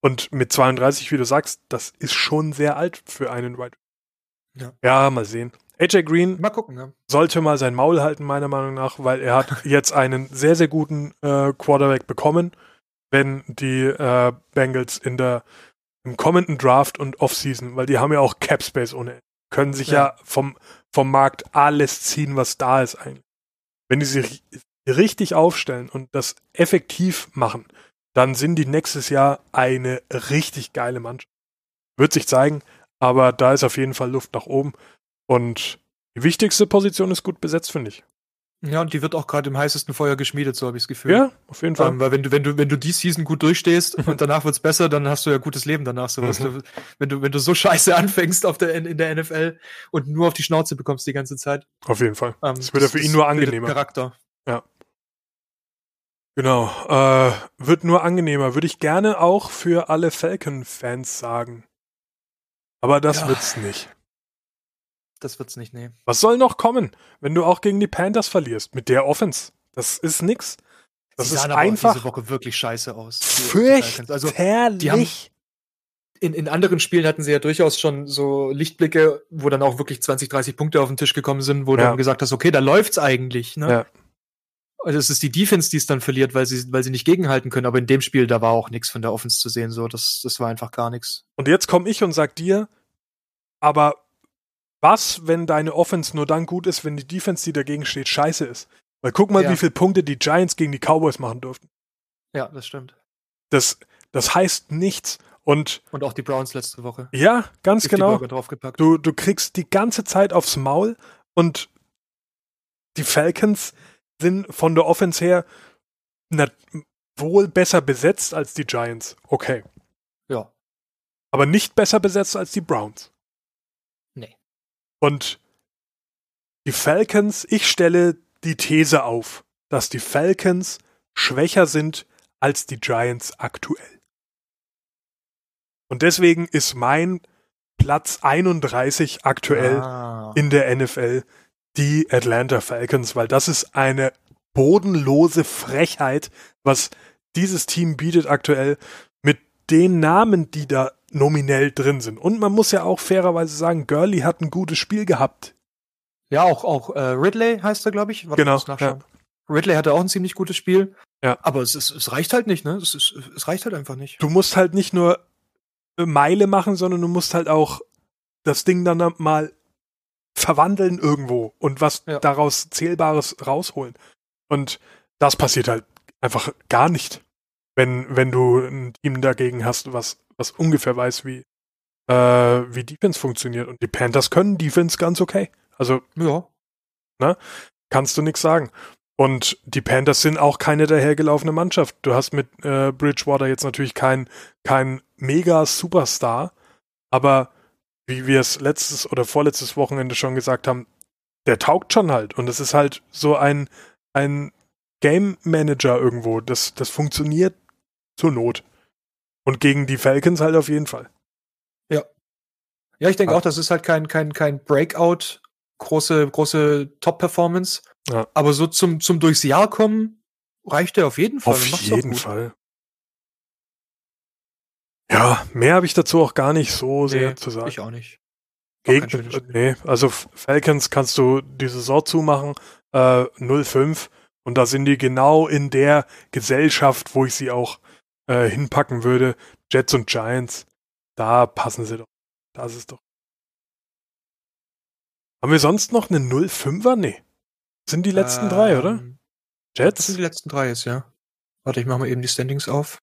A: Und mit 32, wie du sagst, das ist schon sehr alt für einen Wide. Ja. ja, mal sehen. AJ Green
B: mal gucken, ja.
A: sollte mal sein Maul halten, meiner Meinung nach, weil er hat jetzt einen sehr, sehr guten äh, Quarterback bekommen, wenn die äh, Bengals in der im kommenden Draft und Offseason, weil die haben ja auch Cap Space ohne können sich ja, ja vom, vom Markt alles ziehen, was da ist eigentlich. Wenn die sich richtig aufstellen und das effektiv machen, dann sind die nächstes Jahr eine richtig geile Mannschaft. Wird sich zeigen, aber da ist auf jeden Fall Luft nach oben. Und die wichtigste Position ist gut besetzt, finde ich.
B: Ja, und die wird auch gerade im heißesten Feuer geschmiedet, so habe ich das Gefühl.
A: Ja, auf jeden Fall.
B: Ähm, weil wenn du, wenn du, wenn du die Season gut durchstehst und danach wird's besser, dann hast du ja gutes Leben danach. So, mhm. du, wenn du, wenn du so scheiße anfängst auf der, in der NFL und nur auf die Schnauze bekommst die ganze Zeit.
A: Auf jeden Fall. Ähm, das wird ja für ihn nur angenehmer.
B: Charakter.
A: Ja. Genau. Äh, wird nur angenehmer. Würde ich gerne auch für alle Falcon-Fans sagen. Aber das ja. wird's nicht.
B: Das wird's nicht, nee.
A: Was soll noch kommen, wenn du auch gegen die Panthers verlierst mit der Offense? Das ist nix. Das
B: Sie
A: ist einfach
B: diese Woche wirklich scheiße aus.
A: Fürchterlich. Also,
B: die haben, in, in anderen Spielen hatten sie ja durchaus schon so Lichtblicke, wo dann auch wirklich 20, 30 Punkte auf den Tisch gekommen sind, wo ja. du dann gesagt hast, okay, da läuft's eigentlich, ne? Ja. Also es ist die Defense, die es dann verliert, weil sie, weil sie nicht gegenhalten können. Aber in dem Spiel, da war auch nichts von der Offense zu sehen. So, das, das war einfach gar nichts.
A: Und jetzt komme ich und sag dir, aber was, wenn deine Offense nur dann gut ist, wenn die Defense, die dagegen steht, scheiße ist? Weil guck mal, ja. wie viele Punkte die Giants gegen die Cowboys machen durften.
B: Ja, das stimmt.
A: Das, das heißt nichts. Und,
B: und auch die Browns letzte Woche.
A: Ja, ganz genau. Du, du kriegst die ganze Zeit aufs Maul und die Falcons sind von der Offense her na, wohl besser besetzt als die Giants. Okay.
B: Ja.
A: Aber nicht besser besetzt als die Browns. Und die Falcons, ich stelle die These auf, dass die Falcons schwächer sind als die Giants aktuell. Und deswegen ist mein Platz 31 aktuell ah. in der NFL die Atlanta Falcons, weil das ist eine bodenlose Frechheit, was dieses Team bietet aktuell mit den Namen, die da nominell drin sind. Und man muss ja auch fairerweise sagen, Gurley hat ein gutes Spiel gehabt.
B: Ja, auch, auch äh, Ridley heißt er, glaube ich.
A: Warte, genau. Ja.
B: Ridley hatte auch ein ziemlich gutes Spiel.
A: Ja.
B: Aber es, ist, es reicht halt nicht, ne? Es, ist, es reicht halt einfach nicht.
A: Du musst halt nicht nur Meile machen, sondern du musst halt auch das Ding dann mal verwandeln irgendwo und was ja. daraus Zählbares rausholen. Und das passiert halt einfach gar nicht, wenn, wenn du ein Team dagegen hast, was was ungefähr weiß, wie, äh, wie Defense funktioniert. Und die Panthers können Defense ganz okay. Also, ja. Ne? Kannst du nichts sagen. Und die Panthers sind auch keine dahergelaufene Mannschaft. Du hast mit äh, Bridgewater jetzt natürlich keinen kein mega Superstar, aber wie wir es letztes oder vorletztes Wochenende schon gesagt haben, der taugt schon halt. Und es ist halt so ein, ein Game Manager irgendwo. Das, das funktioniert zur Not. Und gegen die Falcons halt auf jeden Fall.
B: Ja. Ja, ich denke ja. auch, das ist halt kein, kein, kein Breakout, große, große Top-Performance. Ja. Aber so zum, zum durchs Jahr kommen, reicht er auf jeden Fall.
A: Auf jeden Fall. Ja, mehr habe ich dazu auch gar nicht so nee, sehr zu sagen.
B: Ich auch nicht.
A: Gegen, nee, also Falcons kannst du die Saison zumachen, äh, 0-5 und da sind die genau in der Gesellschaft, wo ich sie auch äh, hinpacken würde, Jets und Giants, da passen sie doch. Das ist doch. Haben wir sonst noch eine 0-5er? Nee. Sind die letzten ähm, drei, oder?
B: Jets? Das sind die letzten drei jetzt, ja. Warte, ich mache mal eben die Standings auf.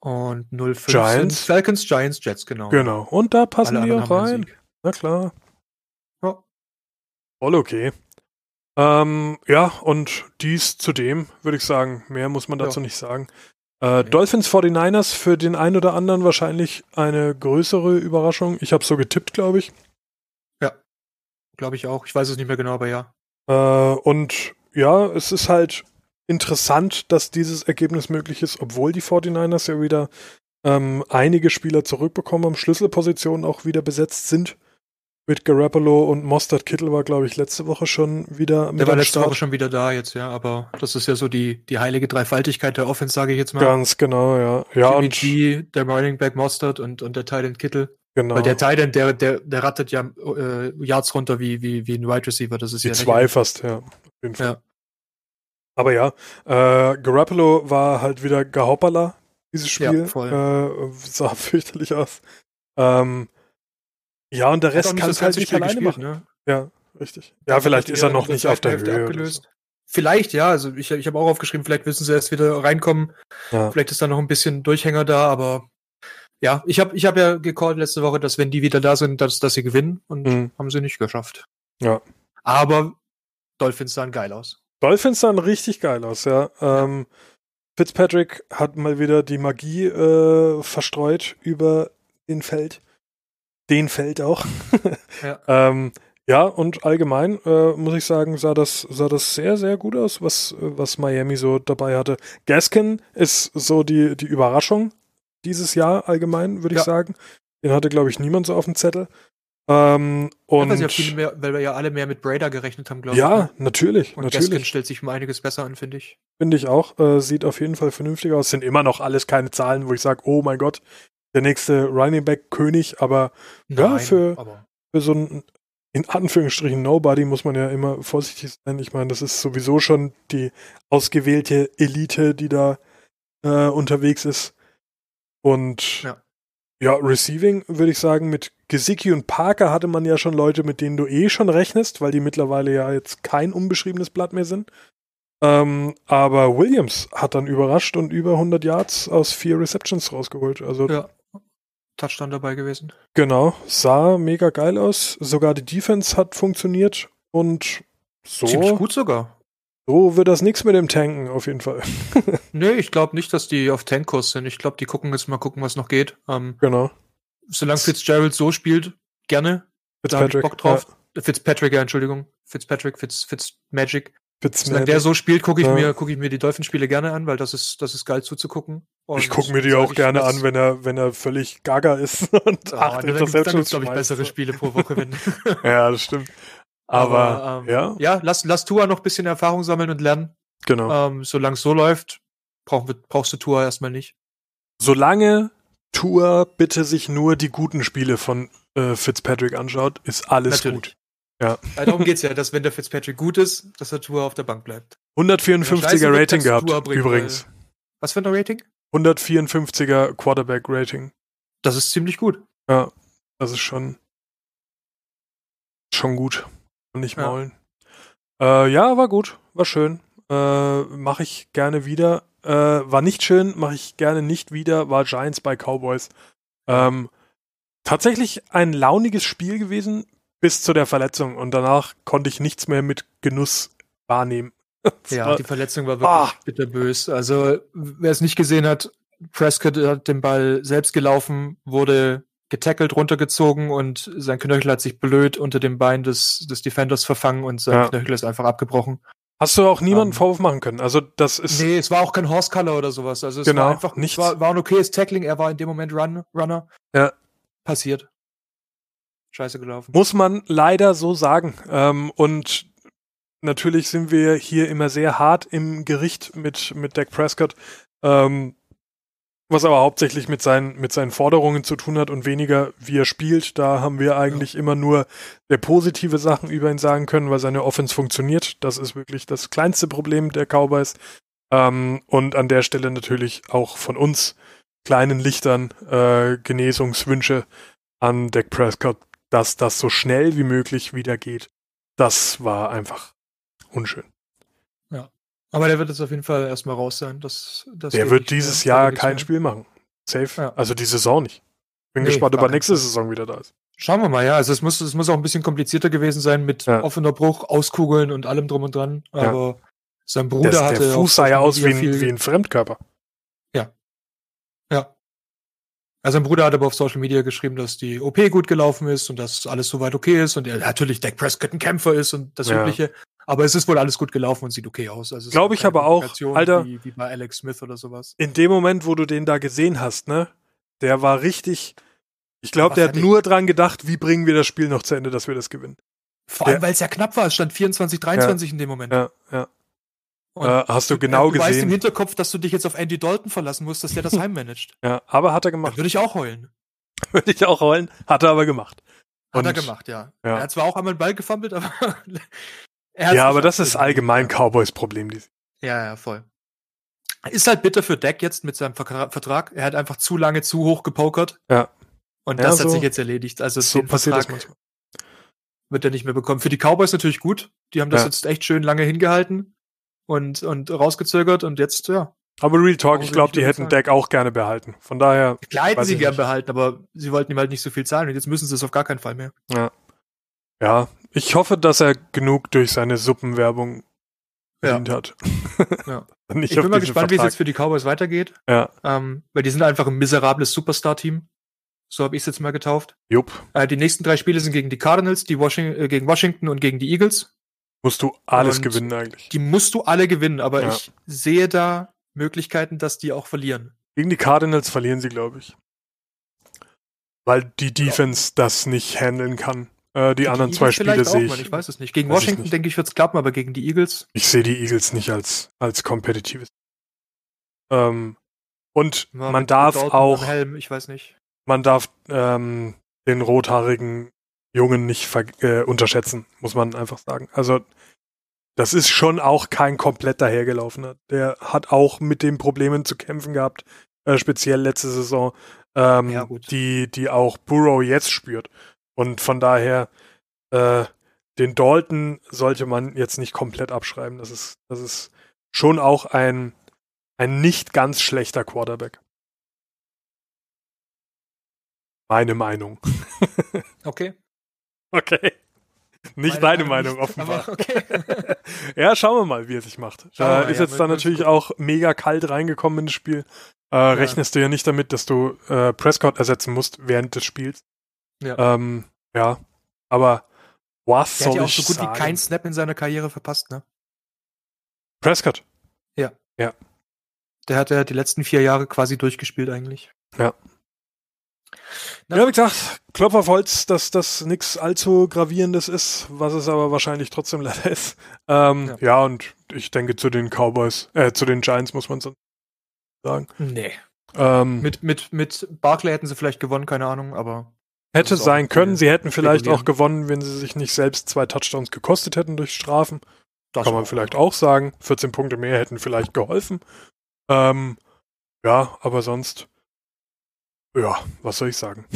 B: Und 0-5
A: Giants.
B: Falcons, Giants, Jets, genau.
A: Genau. Und da passen Alle die auch rein. Na klar. Ja. Voll okay. Ähm, ja, und dies zudem, würde ich sagen. Mehr muss man dazu ja. nicht sagen. Äh, okay. Dolphins 49ers für den einen oder anderen wahrscheinlich eine größere Überraschung. Ich habe so getippt, glaube ich.
B: Ja, glaube ich auch. Ich weiß es nicht mehr genau, aber ja.
A: Äh, und ja, es ist halt interessant, dass dieses Ergebnis möglich ist, obwohl die 49ers ja wieder ähm, einige Spieler zurückbekommen haben, Schlüsselpositionen auch wieder besetzt sind. Mit Garoppolo und Mostert Kittel war, glaube ich, letzte Woche schon wieder
B: mit Der war letzte Start. Woche schon wieder da jetzt, ja, aber das ist ja so die, die heilige Dreifaltigkeit der Offense, sage ich jetzt mal.
A: Ganz genau, ja. ja
B: Jimmy und G, der Running Back Mostert und, und der Titan Kittel. Genau. Weil der Titan, der, der, der rattet ja äh, Yards runter wie, wie, wie ein Wide Receiver, das ist
A: die
B: ja
A: zwei fast, ja. Auf jeden Fall. Ja. Aber ja, äh, Garoppolo war halt wieder Gehauperler, dieses Spiel. Ja, voll. Äh, sah fürchterlich aus. Ähm, ja, und der Rest kann es halt nicht alleine gespielt, machen. Ne? Ja, richtig. Ja, vielleicht ist er noch nicht auf der Hälfte Höhe. Abgelöst. So.
B: Vielleicht, ja. Also ich, ich habe auch aufgeschrieben, vielleicht wissen sie erst wieder reinkommen. Ja. Vielleicht ist da noch ein bisschen Durchhänger da, aber ja, ich habe ich hab ja gecallt letzte Woche, dass wenn die wieder da sind, dass, dass sie gewinnen und mhm. haben sie nicht geschafft.
A: Ja.
B: Aber Dolphins sahen geil aus.
A: Dolphins sahen richtig geil aus, ja. Ähm, Fitzpatrick hat mal wieder die Magie äh, verstreut über den Feld den fällt auch. ja. ähm, ja, und allgemein äh, muss ich sagen, sah das, sah das sehr, sehr gut aus, was, was Miami so dabei hatte. Gaskin ist so die, die Überraschung dieses Jahr allgemein, würde ich ja. sagen. Den hatte, glaube ich, niemand so auf dem Zettel. Ähm, und
B: ja, viel mehr, weil wir ja alle mehr mit Brader gerechnet haben, glaube
A: ja, ich. Ja, ne? natürlich.
B: Und
A: natürlich.
B: Gaskin stellt sich um einiges besser an, finde ich.
A: Finde ich auch. Äh, sieht auf jeden Fall vernünftig aus. Sind immer noch alles keine Zahlen, wo ich sage, oh mein Gott, der nächste Running Back König, aber Nein, ja, für, aber für so ein in Anführungsstrichen Nobody muss man ja immer vorsichtig sein. Ich meine, das ist sowieso schon die ausgewählte Elite, die da äh, unterwegs ist. Und ja. ja, Receiving würde ich sagen, mit Gesicki und Parker hatte man ja schon Leute, mit denen du eh schon rechnest, weil die mittlerweile ja jetzt kein unbeschriebenes Blatt mehr sind. Ähm, aber Williams hat dann überrascht und über 100 Yards aus vier Receptions rausgeholt. Also
B: ja. Touchdown dabei gewesen.
A: Genau, sah mega geil aus. Sogar die Defense hat funktioniert und so.
B: Ziemlich gut sogar.
A: So wird das nichts mit dem Tanken, auf jeden Fall.
B: nee, ich glaube nicht, dass die auf Tankkurs sind. Ich glaube, die gucken jetzt mal gucken, was noch geht. Ähm,
A: genau.
B: Solange Fitzgerald so spielt, gerne.
A: Fitzpatrick.
B: Bock drauf. Ja. Fitzpatrick, ja, Entschuldigung. Fitzpatrick, Fitz, Fitzmagic. Solange der so spielt, gucke ich, ja. mir, guck ich mir die Dolphinspiele gerne an, weil das ist, das ist geil zuzugucken.
A: Und ich gucke mir die auch gerne an, wenn er, wenn er völlig gaga ist und
B: oh, acht Interceptions glaube ich, bessere Spiele pro Woche. Wenn
A: ja, das stimmt. Aber, Aber ähm, ja.
B: Ja, lass, lass Tua noch ein bisschen Erfahrung sammeln und lernen.
A: Genau.
B: Ähm, solange es so läuft, brauch, brauchst du Tua erstmal nicht.
A: Solange Tua bitte sich nur die guten Spiele von äh, Fitzpatrick anschaut, ist alles Natürlich. gut. Ja.
B: Darum geht's ja, dass wenn der Fitzpatrick gut ist, dass der Tour auf der Bank bleibt.
A: 154er Rating gehabt, bringt, übrigens.
B: Was für ein Rating?
A: 154er Quarterback Rating.
B: Das ist ziemlich gut.
A: Ja, das ist schon schon gut. Nicht maulen. Ja. Äh, ja, war gut, war schön. Äh, mache ich gerne wieder. Äh, war nicht schön, mache ich gerne nicht wieder. War Giants bei Cowboys. Ähm, tatsächlich ein launiges Spiel gewesen bis zu der Verletzung und danach konnte ich nichts mehr mit Genuss wahrnehmen.
B: ja, die Verletzung war wirklich ah. bitterbös. Also, wer es nicht gesehen hat, Prescott hat den Ball selbst gelaufen, wurde getackelt, runtergezogen und sein Knöchel hat sich blöd unter dem Bein des, des Defenders verfangen und sein ja. Knöchel ist einfach abgebrochen.
A: Hast du auch niemanden um, ähm. Vorwurf machen können? Also das ist.
B: Nee, es war auch kein Horse Color oder sowas. Also es
A: genau,
B: war einfach
A: nichts.
B: Es war, war ein okayes Tackling, er war in dem Moment Run, Runner.
A: Ja.
B: Passiert scheiße gelaufen.
A: Muss man leider so sagen. Ähm, und natürlich sind wir hier immer sehr hart im Gericht mit, mit Dak Prescott. Ähm, was aber hauptsächlich mit seinen, mit seinen Forderungen zu tun hat und weniger, wie er spielt. Da haben wir eigentlich ja. immer nur sehr positive Sachen über ihn sagen können, weil seine Offense funktioniert. Das ist wirklich das kleinste Problem der Cowboys. Ähm, und an der Stelle natürlich auch von uns kleinen Lichtern äh, Genesungswünsche an Dak Prescott dass das so schnell wie möglich wieder geht. Das war einfach unschön.
B: Ja. Aber der wird jetzt auf jeden Fall erstmal raus sein. Das, das
A: der wird dieses Jahr kein Spiel machen. Safe. Ja. Also die Saison nicht. Bin nee, gespannt, ob er nächste Saison wieder da ist.
B: Schauen wir mal, ja. Also es muss, es muss auch ein bisschen komplizierter gewesen sein mit ja. offener Bruch, Auskugeln und allem drum und dran. Aber ja. sein Bruder das, hatte.
A: Der Fuß sah ja aus wie ein, wie ein Fremdkörper.
B: Ja. Ja. Also sein Bruder hat aber auf Social Media geschrieben, dass die OP gut gelaufen ist und dass alles soweit okay ist und er natürlich Dak Prescott ein Kämpfer ist und das ja. Übliche. Aber es ist wohl alles gut gelaufen und sieht okay aus. Also
A: Glaube ich aber auch, Alter.
B: Wie, wie, bei Alex Smith oder sowas.
A: In dem Moment, wo du den da gesehen hast, ne, der war richtig. Ich glaube, der hat nur dran gedacht, wie bringen wir das Spiel noch zu Ende, dass wir das gewinnen.
B: Vor allem, weil es ja knapp war. Es stand 24, 23 ja, in dem Moment.
A: Ja, ja. Äh, hast du genau du gesehen. Du weißt
B: im Hinterkopf, dass du dich jetzt auf Andy Dalton verlassen musst, dass der das heimmanagt.
A: Ja, aber hat er gemacht.
B: würde ich auch heulen.
A: würde ich auch heulen. Hat er aber gemacht.
B: Hat Und, er gemacht, ja. ja. Er hat zwar auch einmal den Ball gefummelt, aber.
A: ja, aber das ist allgemein Cowboys Problem. Die
B: ja, ja, voll. Ist halt bitter für Deck jetzt mit seinem Vertrag. Er hat einfach zu lange zu hoch gepokert.
A: Ja.
B: Und das ja, so, hat sich jetzt erledigt. Also
A: so den Vertrag
B: wird er nicht mehr bekommen. Für die Cowboys natürlich gut. Die haben das jetzt echt schön lange hingehalten und, und rausgezögert und jetzt, ja.
A: Aber Real Talk, ich glaube, die hätten Deck auch gerne behalten. Von daher.
B: Klar hätten sie gern behalten, aber sie wollten ihm halt nicht so viel zahlen und jetzt müssen sie es auf gar keinen Fall mehr.
A: Ja. Ja, ich hoffe, dass er genug durch seine Suppenwerbung verdient hat.
B: Ja. ich bin mal gespannt, wie es jetzt für die Cowboys weitergeht.
A: Ja.
B: Ähm, weil die sind einfach ein miserables Superstar-Team. So habe ich es jetzt mal getauft.
A: Jupp.
B: Äh, die nächsten drei Spiele sind gegen die Cardinals, die Washington, äh, gegen Washington und gegen die Eagles.
A: Musst du alles und gewinnen eigentlich.
B: Die musst du alle gewinnen, aber ja. ich sehe da Möglichkeiten, dass die auch verlieren.
A: Gegen die Cardinals verlieren sie, glaube ich. Weil die Defense ja. das nicht handeln kann. Äh, die, die, anderen Eagles zwei Spiele sehe ich. Mal,
B: ich weiß es nicht. Gegen Washington, ich denke ich, wird es klappen, aber gegen die Eagles.
A: Ich sehe die Eagles nicht als, als kompetitives. Ähm, und ja, man darf auch.
B: Helm, ich weiß nicht.
A: Man darf ähm, den rothaarigen Jungen nicht äh, unterschätzen, muss man einfach sagen. Also das ist schon auch kein komplett dahergelaufener. Der hat auch mit den Problemen zu kämpfen gehabt, äh, speziell letzte Saison, ähm, ja, die, die auch Burrow jetzt spürt. Und von daher, äh, den Dalton sollte man jetzt nicht komplett abschreiben. Das ist, das ist schon auch ein, ein nicht ganz schlechter Quarterback. Meine Meinung.
B: okay.
A: Okay. Nicht Meine deine Meinung, offenbar. Okay. ja, schauen wir mal, wie er sich macht. Äh, mal, ist ja, jetzt dann natürlich auch mega kalt reingekommen in das Spiel. Äh, ja. Rechnest du ja nicht damit, dass du äh, Prescott ersetzen musst während des Spiels. Ja. Ähm, ja. Aber was Der soll hat ja auch so gut sagen?
B: wie keinen Snap in seiner Karriere verpasst, ne?
A: Prescott.
B: Ja.
A: Ja.
B: Der hat ja die letzten vier Jahre quasi durchgespielt eigentlich.
A: Ja. Na, ja, wie gesagt, Klopfer auf Holz, dass das nichts allzu gravierendes ist, was es aber wahrscheinlich trotzdem leider ist. Ähm, ja. ja. und ich denke zu den Cowboys, äh, zu den Giants muss man so sagen.
B: Nee. Ähm, mit, mit, mit Barclay hätten sie vielleicht gewonnen, keine Ahnung, aber.
A: Hätte sein können, sie hätten vielleicht auch gewonnen, wenn sie sich nicht selbst zwei Touchdowns gekostet hätten durch Strafen. Das Kann man vielleicht auch sagen. 14 Punkte mehr hätten vielleicht geholfen. Ähm, ja, aber sonst ja, was soll ich sagen?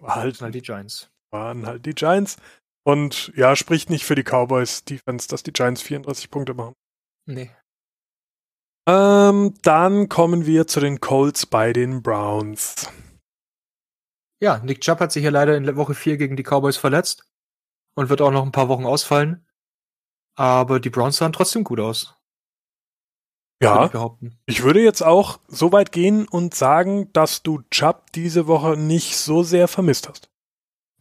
B: War halt, halt die Giants.
A: Waren halt die Giants. Und ja, spricht nicht für die Cowboys Defense, dass die Giants 34 Punkte machen.
B: Nee.
A: Ähm, dann kommen wir zu den Colts bei den Browns.
B: Ja, Nick Chubb hat sich ja leider in Woche 4 gegen die Cowboys verletzt und wird auch noch ein paar Wochen ausfallen. Aber die Browns sahen trotzdem gut aus.
A: Ja, ich, ich würde jetzt auch so weit gehen und sagen, dass du Chubb diese Woche nicht so sehr vermisst hast.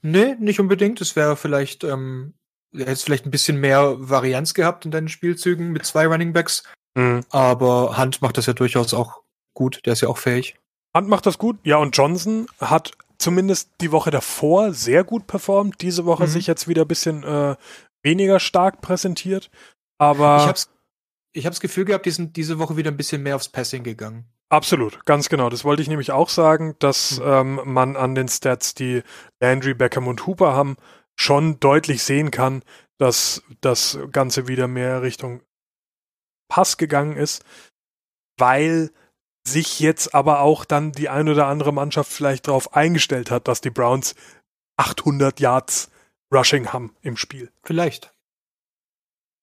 B: Nee, nicht unbedingt. Es wäre vielleicht, ähm, er hätte vielleicht ein bisschen mehr Varianz gehabt in deinen Spielzügen mit zwei Running Backs. Mhm. Aber Hunt macht das ja durchaus auch gut. Der ist ja auch fähig.
A: Hunt macht das gut. Ja, und Johnson hat zumindest die Woche davor sehr gut performt. Diese Woche mhm. sich jetzt wieder ein bisschen äh, weniger stark präsentiert. Aber
B: ich hab's ich habe das Gefühl gehabt, die sind diese Woche wieder ein bisschen mehr aufs Passing gegangen.
A: Absolut, ganz genau. Das wollte ich nämlich auch sagen, dass mhm. ähm, man an den Stats, die Landry, Beckham und Hooper haben, schon deutlich sehen kann, dass das Ganze wieder mehr Richtung Pass gegangen ist, weil sich jetzt aber auch dann die ein oder andere Mannschaft vielleicht darauf eingestellt hat, dass die Browns 800 Yards Rushing haben im Spiel.
B: Vielleicht.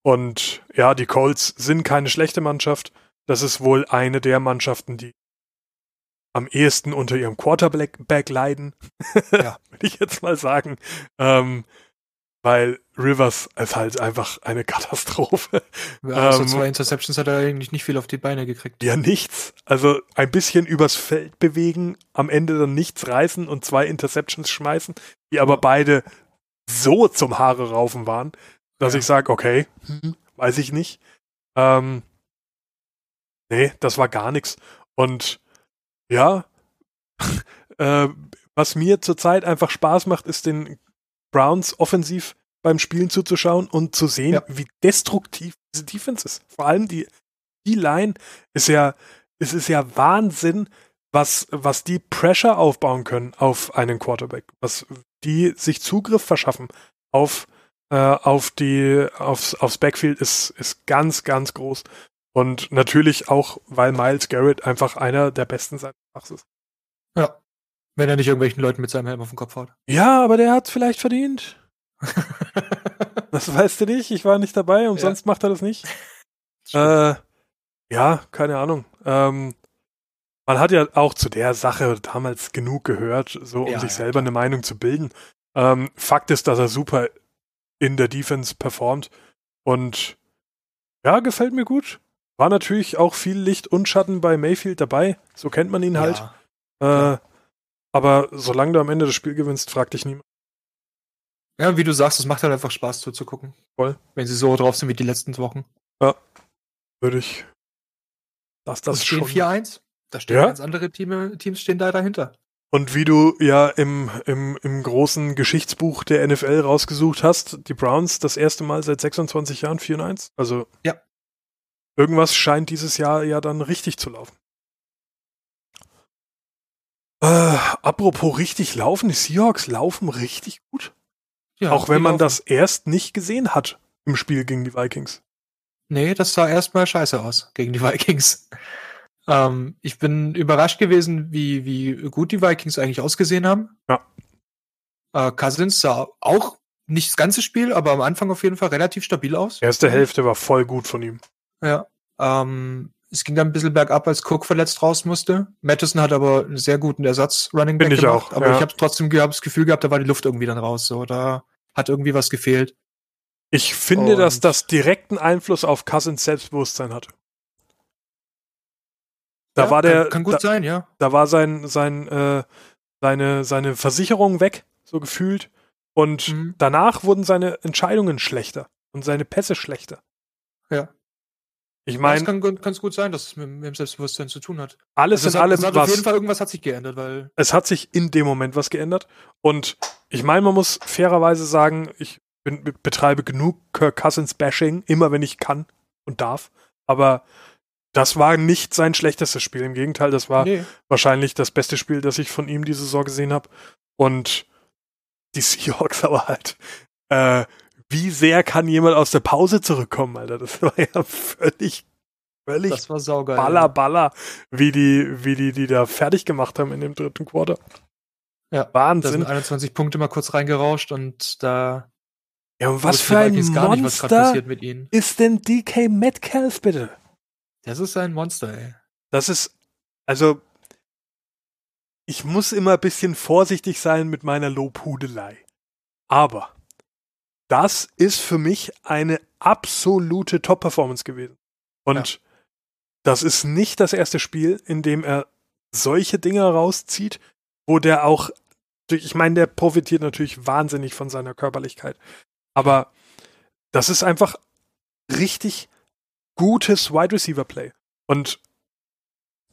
A: Und ja, die Colts sind keine schlechte Mannschaft. Das ist wohl eine der Mannschaften, die am ehesten unter ihrem Quarterback leiden, ja. würde ich jetzt mal sagen. Ähm, weil Rivers ist halt einfach eine Katastrophe.
B: Ja, also ähm, zwei Interceptions hat er eigentlich nicht viel auf die Beine gekriegt.
A: Ja, nichts. Also ein bisschen übers Feld bewegen, am Ende dann nichts reißen und zwei Interceptions schmeißen, die aber beide so zum Haare raufen waren, dass ja. ich sage, okay, hm, weiß ich nicht. Ähm, nee, das war gar nichts. Und ja, äh, was mir zurzeit einfach Spaß macht, ist den Browns offensiv beim Spielen zuzuschauen und zu sehen, ja. wie destruktiv diese Defense ist. Vor allem die, die Line ist ja, es ist ja Wahnsinn, was, was die Pressure aufbauen können auf einen Quarterback, was die sich Zugriff verschaffen auf, äh, auf die, aufs, aufs Backfield ist, ist ganz, ganz groß. Und natürlich auch, weil Miles Garrett einfach einer der besten seines Fachs ist.
B: Ja. Wenn er nicht irgendwelchen Leuten mit seinem Helm auf den Kopf haut.
A: Ja, aber der hat es vielleicht verdient. das weißt du nicht, ich war nicht dabei, umsonst ja. macht er das nicht. Das äh, ja, keine Ahnung. Ähm, man hat ja auch zu der Sache damals genug gehört, so um ja, sich selber ja. eine Meinung zu bilden. Ähm, Fakt ist, dass er super in der Defense performt und ja, gefällt mir gut. War natürlich auch viel Licht und Schatten bei Mayfield dabei, so kennt man ihn halt. Äh, aber solange du am Ende das Spiel gewinnst, frag dich niemand.
B: Ja, wie du sagst, es macht halt einfach Spaß zuzugucken. Voll. Wenn sie so drauf sind wie die letzten Wochen.
A: Ja. Würde ich.
B: Das, das stehen 4-1. Da stehen ja? ganz andere Team, Teams stehen da dahinter.
A: Und wie du ja im, im, im großen Geschichtsbuch der NFL rausgesucht hast, die Browns das erste Mal seit 26 Jahren 4-1. Also
B: ja.
A: irgendwas scheint dieses Jahr ja dann richtig zu laufen. Äh, apropos richtig laufen, die Seahawks laufen richtig gut. Ja, Auch wenn man laufen. das erst nicht gesehen hat im Spiel gegen die Vikings.
B: Nee, das sah erstmal scheiße aus gegen die Vikings. Ähm, ich bin überrascht gewesen, wie, wie gut die Vikings eigentlich ausgesehen haben.
A: Ja.
B: Äh, Cousins sah auch nicht das ganze Spiel, aber am Anfang auf jeden Fall relativ stabil aus.
A: Erste Hälfte war voll gut von ihm.
B: Ja. Ähm, es ging dann ein bisschen bergab, als Cook verletzt raus musste. Madison hat aber einen sehr guten Ersatz Running
A: Back Bin ich gemacht,
B: auch, aber ja. ich habe trotzdem gehabt, das Gefühl gehabt, da war die Luft irgendwie dann raus. So, da hat irgendwie was gefehlt.
A: Ich finde, Und dass das direkten Einfluss auf Cousins Selbstbewusstsein hat. Da ja, war der.
B: Kann, kann gut
A: da,
B: sein, ja.
A: Da war sein, sein, äh, seine, seine Versicherung weg, so gefühlt. Und mhm. danach wurden seine Entscheidungen schlechter und seine Pässe schlechter.
B: Ja.
A: Ich meine,
B: ja, kann ganz gut sein, dass es mit, mit dem Selbstbewusstsein zu tun hat.
A: Alles also in allem
B: hat, was. Auf jeden Fall irgendwas hat sich geändert, weil
A: es hat sich in dem Moment was geändert. Und ich meine, man muss fairerweise sagen, ich bin, betreibe genug Kirk Cousins Bashing, immer wenn ich kann und darf. Aber das war nicht sein schlechtestes Spiel. Im Gegenteil, das war nee. wahrscheinlich das beste Spiel, das ich von ihm diese Saison gesehen habe. Und die Seahawks aber halt. Äh, wie sehr kann jemand aus der Pause zurückkommen, Alter? Das war ja völlig, völlig
B: das war saugeil,
A: baller, baller, wie die, wie die, die da fertig gemacht haben in dem dritten Quarter.
B: Ja, Wahnsinn. Da sind 21 Punkte mal kurz reingerauscht und da.
A: Ja, und was für ein Monster nicht, ist denn DK Metcalf bitte?
B: Das ist ein Monster, ey.
A: Das ist, also, ich muss immer ein bisschen vorsichtig sein mit meiner Lobhudelei. Aber das ist für mich eine absolute Top-Performance gewesen. Und ja. das ist nicht das erste Spiel, in dem er solche Dinge rauszieht, wo der auch, ich meine, der profitiert natürlich wahnsinnig von seiner Körperlichkeit. Aber das ist einfach richtig gutes Wide Receiver Play. Und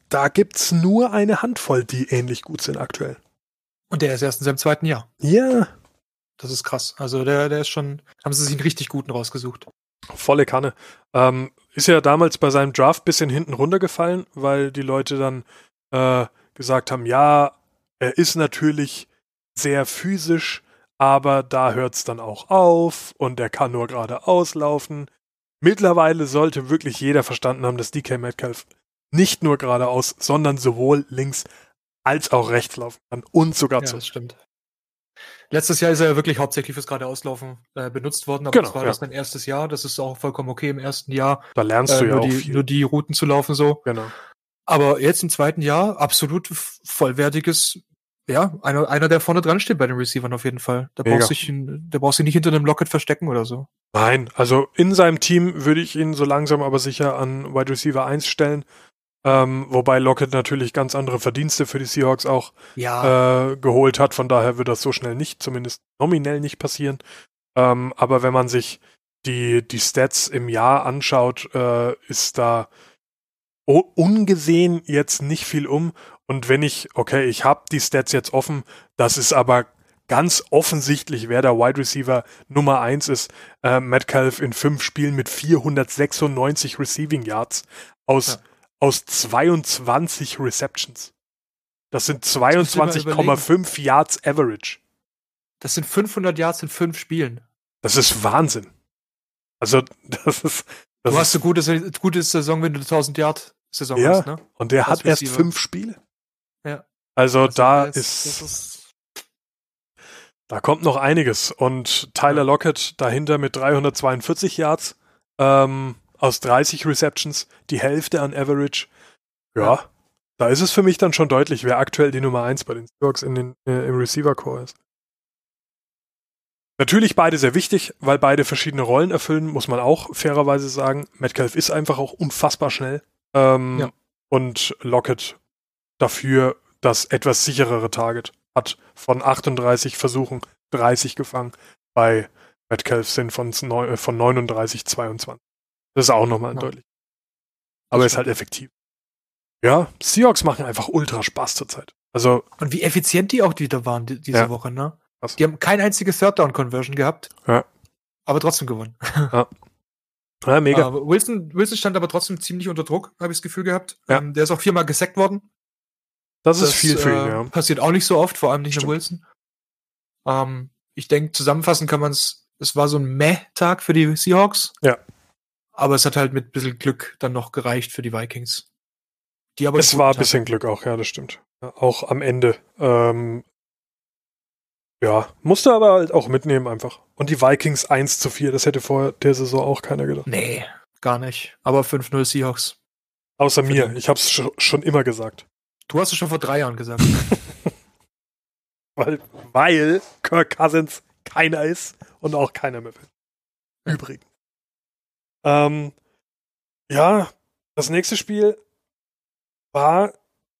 A: da gibt's nur eine Handvoll, die ähnlich gut sind aktuell.
B: Und der ist erst in seinem zweiten Jahr.
A: Ja.
B: Das ist krass. Also der, der ist schon, haben sie sich einen richtig guten rausgesucht.
A: Volle Kanne. Ähm, ist ja damals bei seinem Draft bisschen hinten runtergefallen, weil die Leute dann äh, gesagt haben, ja, er ist natürlich sehr physisch, aber da hört's dann auch auf und er kann nur gerade auslaufen. Mittlerweile sollte wirklich jeder verstanden haben, dass DK Metcalf nicht nur geradeaus, sondern sowohl links als auch rechts laufen kann und sogar
B: ja, zu. Das stimmt. Letztes Jahr ist er ja wirklich hauptsächlich fürs geradeauslaufen äh, benutzt worden, aber genau, das war ja. das sein erstes Jahr. Das ist auch vollkommen okay im ersten Jahr.
A: Da lernst du äh, ja auch
B: die,
A: viel.
B: Nur die Routen zu laufen so.
A: Genau.
B: Aber jetzt im zweiten Jahr absolut vollwertiges ja, einer, einer, der vorne dran steht bei den Receivern auf jeden Fall. Da brauchst du der brauchst du nicht hinter einem Locket verstecken oder so.
A: Nein, also in seinem Team würde ich ihn so langsam aber sicher an Wide Receiver 1 stellen. Ähm, wobei Lockett natürlich ganz andere Verdienste für die Seahawks auch
B: ja.
A: äh, geholt hat. Von daher wird das so schnell nicht, zumindest nominell nicht passieren. Ähm, aber wenn man sich die, die Stats im Jahr anschaut, äh, ist da ungesehen jetzt nicht viel um. Und wenn ich, okay, ich habe die Stats jetzt offen, das ist aber ganz offensichtlich, wer der Wide Receiver Nummer eins ist. Äh, Metcalf in fünf Spielen mit 496 Receiving Yards aus, ja. aus 22 Receptions. Das sind 22,5 Yards Average.
B: Das sind 500 Yards in fünf Spielen.
A: Das ist Wahnsinn. Also, das ist. Das
B: du hast eine gute, gute Saison, wenn du 1000 Yard Saison
A: ja,
B: hast, ne?
A: Und der Als hat Receiver. erst fünf Spiele.
B: Ja.
A: Also, also da ist, ist, Da kommt noch einiges. Und Tyler Lockett dahinter mit 342 Yards ähm, aus 30 Receptions, die Hälfte an Average. Ja, ja, da ist es für mich dann schon deutlich, wer aktuell die Nummer 1 bei den Seahawks in den, äh, im Receiver-Core ist. Natürlich beide sehr wichtig, weil beide verschiedene Rollen erfüllen, muss man auch fairerweise sagen. Metcalf ist einfach auch unfassbar schnell. Ähm, ja. Und Lockett dafür das etwas sicherere Target. Hat von 38 Versuchen 30 gefangen. Bei Metcalf sind von, äh, von 39 22. Das ist auch nochmal ja. deutlich. Aber ist halt effektiv. Ja, Seahawks machen einfach ultra Spaß zurzeit. Also.
B: Und wie effizient die auch wieder waren die, diese ja. Woche, ne? Krass. Die haben kein einziges Third Down Conversion gehabt.
A: Ja.
B: Aber trotzdem gewonnen.
A: Ja. Ja, mega.
B: Uh, Wilson, Wilson stand aber trotzdem ziemlich unter Druck, habe ich das Gefühl gehabt.
A: Ja.
B: Ähm, der ist auch viermal gesackt worden.
A: Das, das ist viel für ihn, äh, ja.
B: Passiert auch nicht so oft, vor allem nicht nur Wilson. Um, ähm, ich denke, zusammenfassen kann man es, es war so ein Meh-Tag für die Seahawks.
A: Ja.
B: Aber es hat halt mit ein bisschen Glück dann noch gereicht für die Vikings.
A: Die aber es war ein bisschen Glück auch, ja, das stimmt. Auch am Ende. Ähm, ja, musste aber halt auch mitnehmen einfach. Und die Vikings 1 zu 4, das hätte vor der Saison auch keiner gedacht.
B: Nee, gar nicht. Aber 5-0 Seahawks.
A: Außer mir, ich hab's sch schon immer gesagt.
B: Du hast es schon vor drei Jahren gesagt.
A: weil, weil Kirk Cousins keiner ist und auch keiner mehr will. Übrigens. Ähm, ja, das nächste Spiel war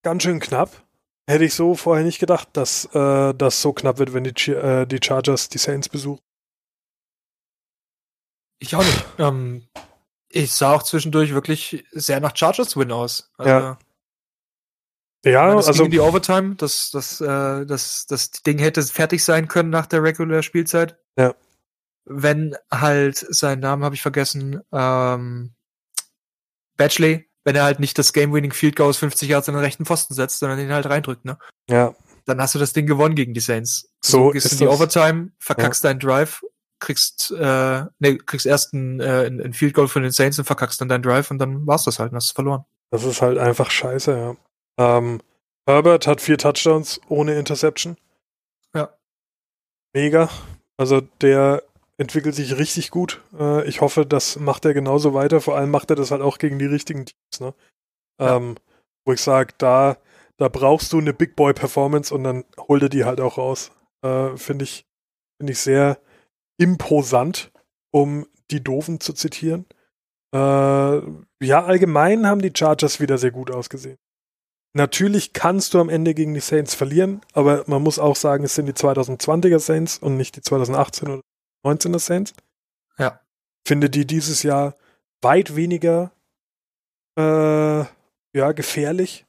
A: ganz schön knapp. Hätte ich so vorher nicht gedacht, dass äh, das so knapp wird, wenn die, äh, die Chargers die Saints besuchen.
B: Ich auch nicht. Ähm, ich sah auch zwischendurch wirklich sehr nach Chargers-Win aus.
A: Also, ja. Ja,
B: meine,
A: also
B: in die Overtime, dass das, äh, das, das Ding hätte fertig sein können nach der Regular Spielzeit.
A: Ja.
B: Wenn halt seinen Namen habe ich vergessen, ähm, Batchley wenn er halt nicht das Game-Winning Field Goal aus 50 Yards an den rechten Pfosten setzt, sondern ihn halt reindrückt, ne?
A: Ja.
B: Dann hast du das Ding gewonnen gegen die Saints.
A: So,
B: so gehst in die Overtime, verkackst ja. deinen Drive, kriegst, äh, ne, kriegst erst ein, äh, ein Field Goal von den Saints und verkackst dann deinen Drive und dann war's das halt und hast verloren.
A: Das ist halt einfach scheiße, ja. Ähm, Herbert hat vier Touchdowns ohne Interception.
B: Ja.
A: Mega. Also der entwickelt sich richtig gut. Äh, ich hoffe, das macht er genauso weiter. Vor allem macht er das halt auch gegen die richtigen Teams. Ne? Ja. Ähm, wo ich sage, da, da brauchst du eine Big Boy Performance und dann holt er die halt auch raus. Äh, Finde ich, find ich sehr imposant, um die Doofen zu zitieren. Äh, ja, allgemein haben die Chargers wieder sehr gut ausgesehen. Natürlich kannst du am Ende gegen die Saints verlieren, aber man muss auch sagen, es sind die 2020er Saints und nicht die 2018 oder 19er Saints.
B: Ja.
A: Finde die dieses Jahr weit weniger äh, ja, gefährlich.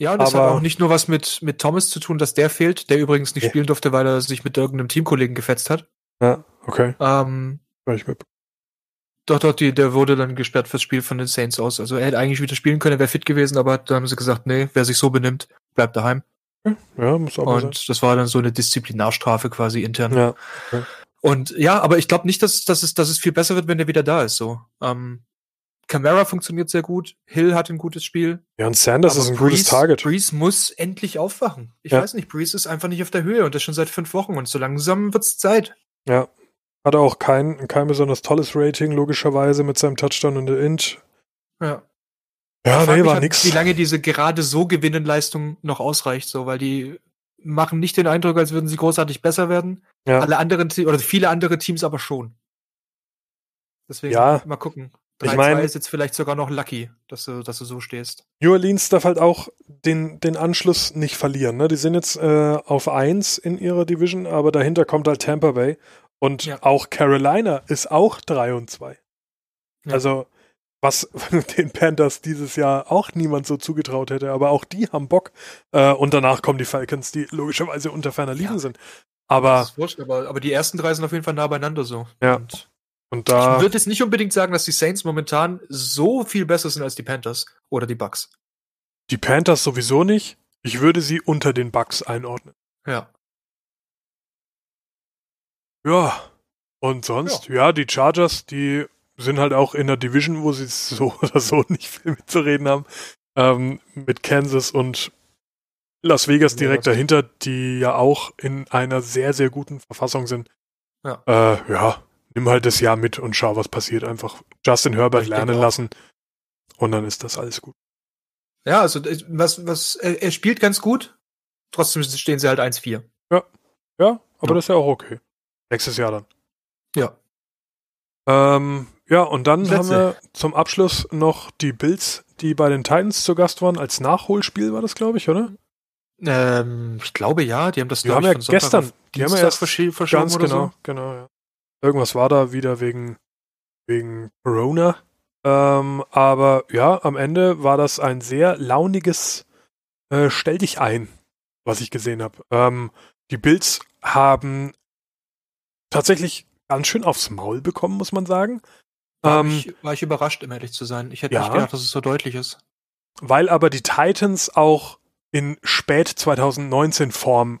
B: Ja, und das Aber, hat auch nicht nur was mit, mit Thomas zu tun, dass der fehlt, der übrigens nicht ja. spielen durfte, weil er sich mit irgendeinem Teamkollegen gefetzt hat.
A: Ja, okay.
B: Ähm,
A: ich mit.
B: Doch, doch, die, der wurde dann gesperrt fürs Spiel von den Saints aus. Also er hätte eigentlich wieder spielen können, er wäre fit gewesen, aber dann haben sie gesagt, nee, wer sich so benimmt, bleibt daheim.
A: Ja, muss auch
B: Und sein. das war dann so eine Disziplinarstrafe quasi intern.
A: Ja. Okay.
B: Und ja, aber ich glaube nicht, dass, dass, es, dass es viel besser wird, wenn der wieder da ist. So. Ähm, Camara funktioniert sehr gut, Hill hat ein gutes Spiel.
A: Ja, und Sanders aber ist ein Breeze, gutes Target.
B: Breeze muss endlich aufwachen. Ich ja. weiß nicht, Breeze ist einfach nicht auf der Höhe und das schon seit fünf Wochen und so langsam wird's Zeit.
A: Ja. Hat er auch kein, kein besonders tolles Rating, logischerweise, mit seinem Touchdown und der Int.
B: Ja.
A: Ja, nee, war
B: halt,
A: nix.
B: Wie lange diese gerade so Gewinnenleistung noch ausreicht, so, weil die machen nicht den Eindruck, als würden sie großartig besser werden.
A: Ja.
B: Alle anderen oder viele andere Teams aber schon. Deswegen
A: ja.
B: mal gucken.
A: 3 ich meine,
B: ist jetzt vielleicht sogar noch lucky, dass du, dass du so stehst.
A: New Orleans darf halt auch den, den Anschluss nicht verlieren. Ne? Die sind jetzt äh, auf 1 in ihrer Division, aber dahinter kommt halt Tampa Bay. Und ja. auch Carolina ist auch 3 und 2. Ja. Also was den Panthers dieses Jahr auch niemand so zugetraut hätte, aber auch die haben Bock. Äh, und danach kommen die Falcons, die logischerweise unter ferner Liegen ja. sind. Aber,
B: wurscht, aber, aber die ersten drei sind auf jeden Fall nah beieinander so.
A: Ja. Und, und da.
B: Ich würde jetzt nicht unbedingt sagen, dass die Saints momentan so viel besser sind als die Panthers oder die Bucks.
A: Die Panthers sowieso nicht. Ich würde sie unter den Bucks einordnen.
B: Ja.
A: Ja. Und sonst, ja, ja die Chargers, die sind halt auch in der Division, wo sie so oder so nicht viel mitzureden haben. Ähm, mit Kansas und Las Vegas direkt ja, dahinter, die ja auch in einer sehr, sehr guten Verfassung sind.
B: Ja.
A: Äh, ja, nimm halt das Jahr mit und schau, was passiert. Einfach Justin Herbert lernen lassen und dann ist das alles gut.
B: Ja, also was, was, er, er spielt ganz gut, trotzdem stehen sie halt 1-4.
A: Ja, ja, aber ja. das ist ja auch okay. Nächstes Jahr dann.
B: Ja.
A: Ähm, ja, und dann Plätze. haben wir zum Abschluss noch die Bills, die bei den Titans zu Gast waren. Als Nachholspiel war das, glaube ich, oder?
B: Ähm, ich glaube ja, die haben das
A: die haben ja gestern,
B: die haben ja erst verschoben
A: ganz genau, so. genau, ja. Irgendwas war da wieder wegen wegen Corona. Ähm, aber ja, am Ende war das ein sehr launiges äh, Stell dich ein, was ich gesehen habe. Ähm, die Bills haben tatsächlich ganz schön aufs Maul bekommen, muss man sagen.
B: War, ähm, ich, war ich überrascht, um ehrlich zu sein. Ich hätte ja, nicht gedacht, dass es so deutlich ist.
A: Weil aber die Titans auch in spät 2019 Form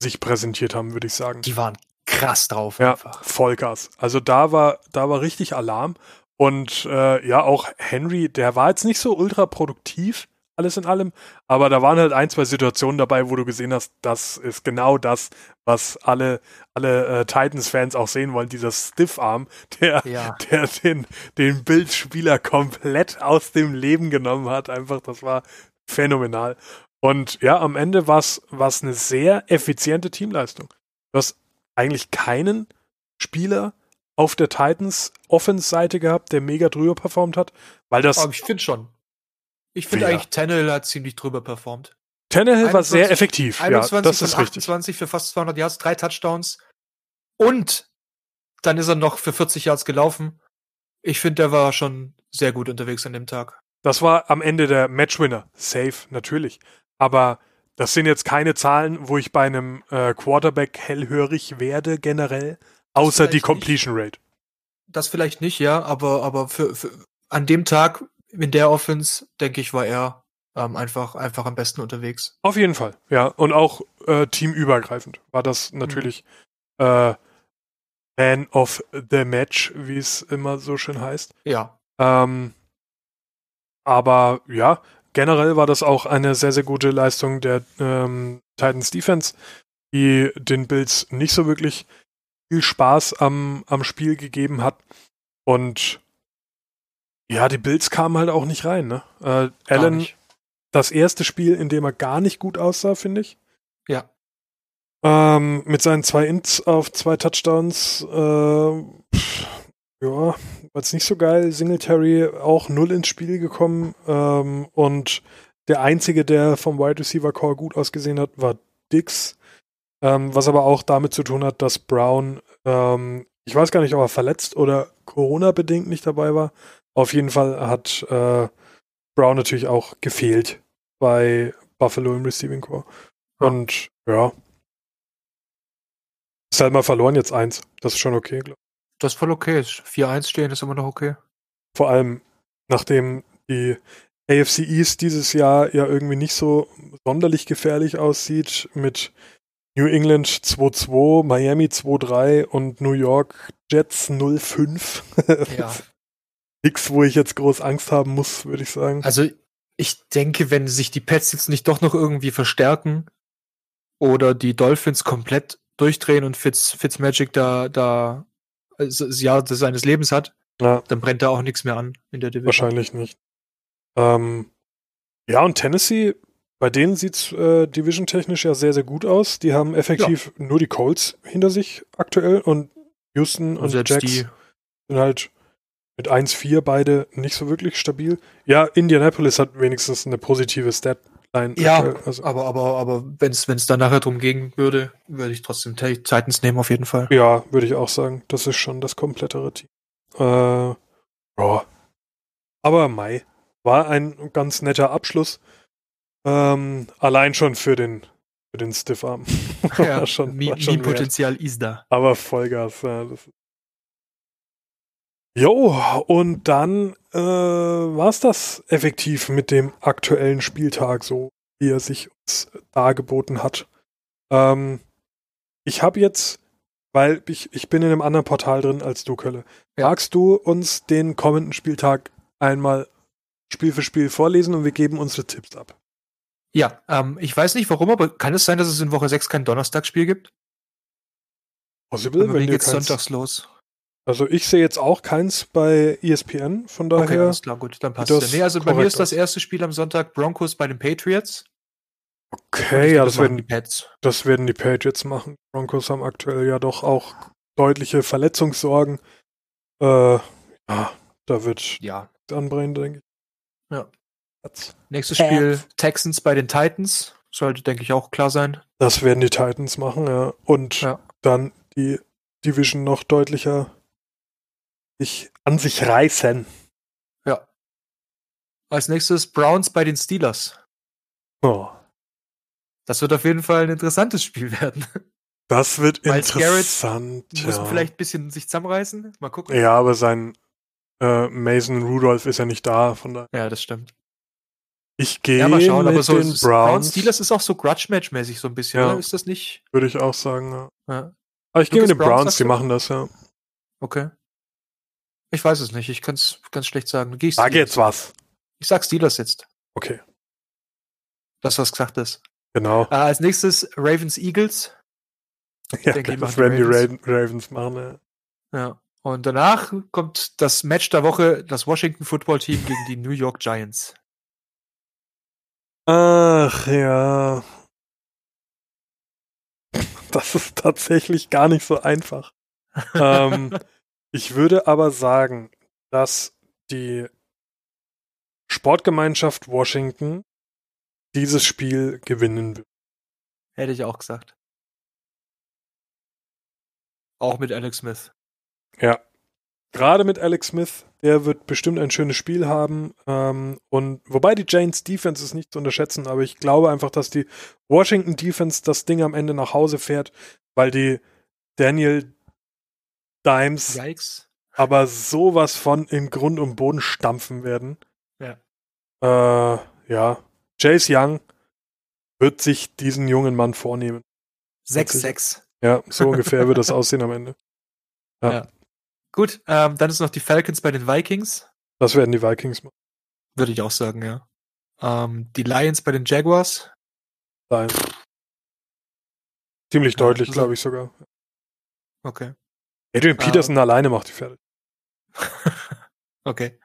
A: sich präsentiert haben, würde ich sagen.
B: Die waren krass drauf.
A: Ja, einfach. Vollgas. Also da war, da war richtig Alarm. Und äh, ja, auch Henry, der war jetzt nicht so ultra produktiv, alles in allem. Aber da waren halt ein, zwei Situationen dabei, wo du gesehen hast, das ist genau das, was alle, alle äh, Titans-Fans auch sehen wollen, dieser Stiff-Arm, der, ja. der den, den Bildspieler komplett aus dem Leben genommen hat. Einfach, das war phänomenal. Und ja, am Ende war es eine sehr effiziente Teamleistung. Du hast eigentlich keinen Spieler auf der Titans Offense-Seite gehabt, der mega drüber performt hat, weil das.
B: Aber ich finde schon. Ich finde eigentlich, Tannehill hat ziemlich drüber performt.
A: Tannehill war sehr effektiv.
B: 21 ja, das ist 28 richtig. für fast 200 Yards, drei Touchdowns. Und dann ist er noch für 40 Yards gelaufen. Ich finde, der war schon sehr gut unterwegs an dem Tag.
A: Das war am Ende der Matchwinner. Safe, natürlich. Aber das sind jetzt keine Zahlen, wo ich bei einem äh, Quarterback hellhörig werde generell, außer die Completion nicht. Rate.
B: Das vielleicht nicht, ja, aber, aber für, für an dem Tag in der Offense, denke ich, war er ähm, einfach, einfach am besten unterwegs.
A: Auf jeden Fall, ja. Und auch äh, teamübergreifend war das natürlich mhm. äh, Man of the Match, wie es immer so schön heißt.
B: Ja.
A: Ähm, aber ja, generell war das auch eine sehr, sehr gute Leistung der ähm, Titans Defense, die den Bills nicht so wirklich viel Spaß am, am Spiel gegeben hat. Und ja, die Bills kamen halt auch nicht rein, ne? Äh, Allen, das erste Spiel, in dem er gar nicht gut aussah, finde ich.
B: Ja.
A: Ähm, mit seinen zwei Ints auf zwei Touchdowns, äh, pff, ja, war jetzt nicht so geil. Singletary auch null ins Spiel gekommen ähm, und der einzige, der vom Wide Receiver Core gut ausgesehen hat, war Dix. Ähm, was aber auch damit zu tun hat, dass Brown, ähm, ich weiß gar nicht, ob er verletzt oder Corona-bedingt nicht dabei war. Auf jeden Fall hat äh, Brown natürlich auch gefehlt bei Buffalo im Receiving Core. Und ja. Ist halt mal verloren jetzt eins. Das ist schon okay, glaube ich.
B: Das ist voll okay. 4-1 stehen ist immer noch okay.
A: Vor allem, nachdem die AFC East dieses Jahr ja irgendwie nicht so sonderlich gefährlich aussieht mit New England 2-2, Miami 2-3 und New York Jets 0-5. Ja. Nix, wo ich jetzt groß Angst haben muss, würde ich sagen.
B: Also ich denke, wenn sich die Pets jetzt nicht doch noch irgendwie verstärken oder die Dolphins komplett durchdrehen und Fitz, Fitzmagic da, da also das Jahr seines Lebens hat, ja. dann brennt da auch nichts mehr an in der
A: Division. Wahrscheinlich nicht. Ähm, ja, und Tennessee, bei denen sieht's äh, division-technisch ja sehr, sehr gut aus. Die haben effektiv ja. nur die Colts hinter sich aktuell und Houston und, und Jacks sind halt mit 1-4 beide nicht so wirklich stabil. Ja, Indianapolis hat wenigstens eine positive Statline.
B: Ja, also. aber, aber, aber wenn es dann nachher drum gehen würde, würde ich trotzdem Titans nehmen auf jeden Fall.
A: Ja, würde ich auch sagen. Das ist schon das komplettere Team. Äh, ja. aber Mai war ein ganz netter Abschluss. Ähm, allein schon für den, für den Stiffarm.
B: Ja,
A: War schon, war schon wert.
B: Meme-Potenzial ist da.
A: Aber Vollgas, ja. Das jo, und dann äh, war es das effektiv mit dem aktuellen Spieltag, so wie er sich uns dargeboten hat. Ähm, ich habe jetzt, weil ich, ich bin in einem anderen Portal drin als du, Kölle. Magst du uns den kommenden Spieltag einmal Spiel für Spiel vorlesen und wir geben unsere Tipps ab?
B: Ja, ähm, ich weiß nicht warum, aber kann es sein, dass es in Woche 6 kein Donnerstagsspiel gibt?
A: Possible,
B: mir
A: wenn
B: geht's
A: keins,
B: sonntags los.
A: Also ich sehe jetzt auch keins bei ESPN, von daher.
B: Okay, alles klar, gut, dann passt
A: das
B: es. Ja. Nee, also bei mir ist das erste Spiel am Sonntag Broncos bei den Patriots.
A: Okay, ja, das werden,
B: die Pets.
A: das werden die Patriots machen. Broncos haben aktuell ja doch auch deutliche Verletzungssorgen. Äh, ja, da wird
B: Ja.
A: anbrennen, denke ich.
B: Ja.
A: Das-
B: Nächstes
A: Pets.
B: Spiel Texans bei den Titans. Sollte, denke ich, auch klar sein.
A: Das werden die Titans machen, ja. Und
B: Ja.
A: dann die Division noch deutlicher sich an sich reißen.
B: Als nächstes Browns bei den Steelers.
A: Oh,
B: Das wird auf jeden Fall ein interessantes Spiel werden.
A: das wird
B: Miles Garrett
A: interessant.
B: Müssen
A: ja.
B: vielleicht ein bisschen sich zusammenreißen. Mal gucken.
A: ja, aber sein äh, Mason Rudolph ist ja nicht da, von daher.
B: Ja, das stimmt.
A: Ich gehe
B: Ja, mal schauen,
A: mit
B: aber so
A: den
B: Browns
A: Browns,
B: Steelers ist auch so Grudge-Match-mäßig so ein bisschen,
A: Ja.
B: oder? Ist das nicht?
A: würde ich auch sagen. Ja.
B: Ja.
A: Aber ich gehe mit den Browns,
B: Browns,
A: die machen das, ja.
B: Okay. Ich weiß es nicht. Ich kann es ganz schlecht sagen. Geh ich
A: Sag jetzt was.
B: Ich sag Steelers jetzt.
A: Okay,
B: Das, was gesagt ist.
A: genau.
B: Äh, als nächstes Ravens Eagles.
A: Ja,
B: denke, die
A: das werden
B: die Ravens.
A: Raven, Ravens machen. Ja.
B: Ja. Und danach kommt das Match der Woche, das Washington Football Team gegen die New York Giants.
A: Ach ja. Das ist tatsächlich gar nicht so einfach. ähm, ich würde aber sagen, dass die Sportgemeinschaft Washington dieses Spiel gewinnen wird.
B: Hätte ich auch gesagt. Auch mit Alex Smith.
A: Ja. Gerade mit Alex Smith, der wird bestimmt ein schönes Spiel haben. Ähm, und wobei die Giants Defense ist nicht zu unterschätzen, aber ich glaube einfach, dass die Washington Defense das Ding am Ende nach Hause fährt, weil die Daniel Dimes
B: Yikes.
A: aber sowas von in Grund und Boden stampfen werden.
B: Ja.
A: Äh, ja. Chase Young wird sich diesen jungen Mann vornehmen.
B: 6-6.
A: Ja, so ungefähr wird das aussehen am Ende.
B: Gut, ähm, dann ist noch die Falcons bei den Vikings.
A: Das werden die Vikings machen.
B: Würde ich auch sagen, ja. Ähm, die Lions bei den Jaguars.
A: Sein. Ziemlich
B: Ja,
A: deutlich,
B: also-
A: glaube ich sogar.
B: Okay.
A: Adrian Peterson alleine macht die fertig.
B: okay.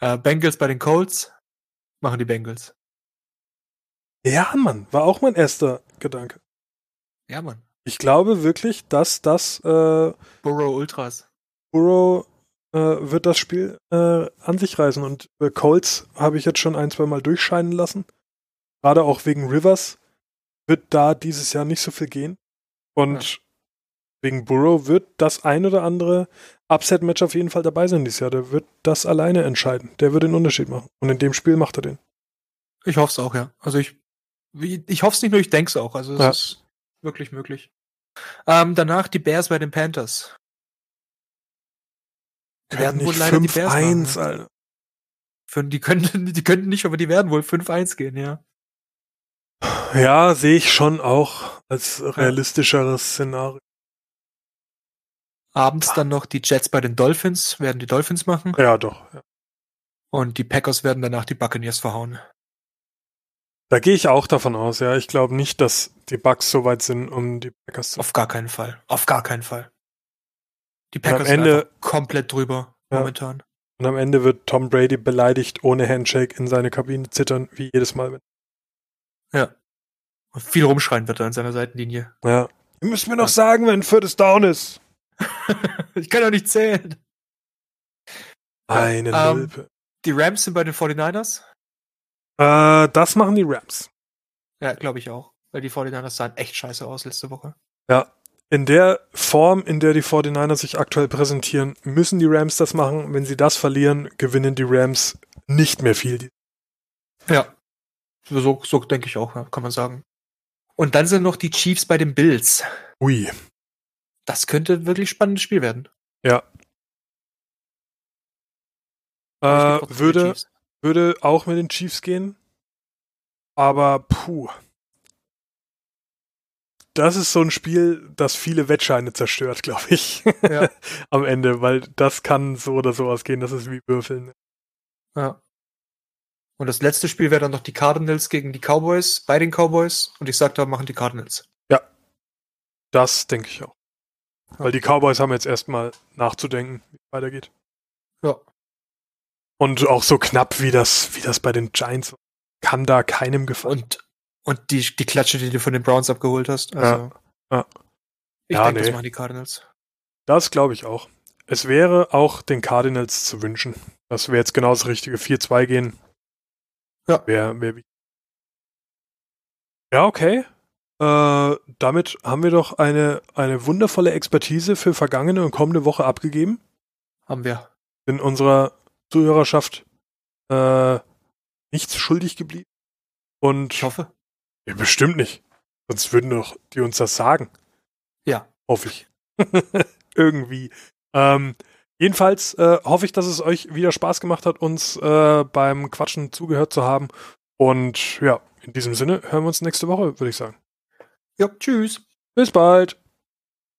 B: Äh, Bengals bei den Colts. Machen die Bengals.
A: Ja, Mann, war auch mein erster Gedanke.
B: Ja, Mann.
A: Ich glaube wirklich, dass das äh,
B: Burrow Ultras.
A: Burrow äh, wird das Spiel äh, an sich reißen. Und äh, Colts habe ich jetzt schon ein, zwei Mal durchscheinen lassen. Gerade auch wegen Rivers wird da dieses Jahr nicht so viel gehen. Und wegen Burrow wird das ein oder andere Upset-Match auf jeden Fall dabei sein dieses Jahr. Der wird das alleine entscheiden. Der wird den Unterschied machen. Und in dem Spiel macht er den.
B: Ich hoffe es auch, ja. Also ich, ich hoffe es nicht nur, ich denke es auch. Also es
A: Ja.
B: ist wirklich möglich. Ähm, danach die Bears bei den Panthers. Werden wohl leider die Bears machen,
A: 5-1,
B: ja.
A: Alter.
B: Für, die, könnten, die könnten nicht, aber die werden wohl 5-1 gehen, ja.
A: Ja, sehe ich schon auch als realistischeres Szenario.
B: Abends dann noch die Jets bei den Dolphins, werden die Dolphins machen.
A: Ja, doch. Ja.
B: Und die Packers werden danach die Buccaneers verhauen.
A: Da gehe ich auch davon aus, ja. Ich glaube nicht, dass die Bucks so weit sind, um die Packers zu.
B: Auf gar keinen Fall. Auf gar keinen Fall. Die Packers sind
A: Ende-
B: komplett drüber
A: Ja.
B: momentan.
A: Und am Ende wird Tom Brady beleidigt ohne Handshake in seine Kabine zittern, wie jedes Mal.
B: Ja. Und viel rumschreien wird er an seiner Seitenlinie.
A: Ja. Ihr müsst mir doch
B: Ja.
A: sagen, wenn ein viertes Down ist.
B: ich kann doch nicht zählen.
A: Eine
B: ähm. Die Rams sind bei den 49ers.
A: Äh, das machen die Rams.
B: Ja, glaube ich auch. Weil die 49ers sahen echt scheiße aus letzte Woche.
A: Ja. in der Form, in der die 49ers sich aktuell präsentieren, müssen die Rams das machen. Wenn sie das verlieren, gewinnen die Rams nicht mehr viel.
B: Ja, so, so denke ich auch, kann man sagen. Und dann sind noch die Chiefs bei den Bills.
A: Ui.
B: Das könnte wirklich spannendes Spiel werden.
A: Ja. Äh, würde, würde auch mit den Chiefs gehen. Aber puh. Das ist so ein Spiel, das viele Wettscheine zerstört, glaube ich. Ja. Am Ende, weil das kann so oder so ausgehen, das ist wie Würfeln.
B: Ja. Und das letzte Spiel wäre dann noch die Cardinals gegen die Cowboys, bei den Cowboys. Und ich sag, da machen die Cardinals.
A: Ja. Das denke ich auch. Weil die Cowboys haben jetzt erstmal nachzudenken, wie es weitergeht.
B: Ja.
A: Und auch so knapp, wie das, wie das bei den Giants kann da keinem gefallen.
B: Und, und die, die Klatsche, die du von den Browns abgeholt hast. Also,
A: ja. ja.
B: Ich ja, denke, nee. das machen die Cardinals.
A: Das glaube ich auch. Es wäre auch den Cardinals zu wünschen. Das wäre jetzt genau das richtige 4-2 gehen.
B: Ja.
A: Wär, wär ja, okay. Äh, damit haben wir doch eine, eine wundervolle Expertise für vergangene und kommende Woche abgegeben.
B: Haben wir.
A: In unserer Zuhörerschaft äh, nichts schuldig geblieben. Und
B: ich hoffe.
A: Ja, bestimmt nicht. Sonst würden doch die uns das sagen.
B: Ja.
A: Hoffe ich. Irgendwie. Ähm, jedenfalls äh, hoffe ich, dass es euch wieder Spaß gemacht hat, uns äh, beim Quatschen zugehört zu haben. Und ja, in diesem Sinne hören wir uns nächste Woche, würde ich sagen.
B: Ja, tschüss.
A: Bis bald.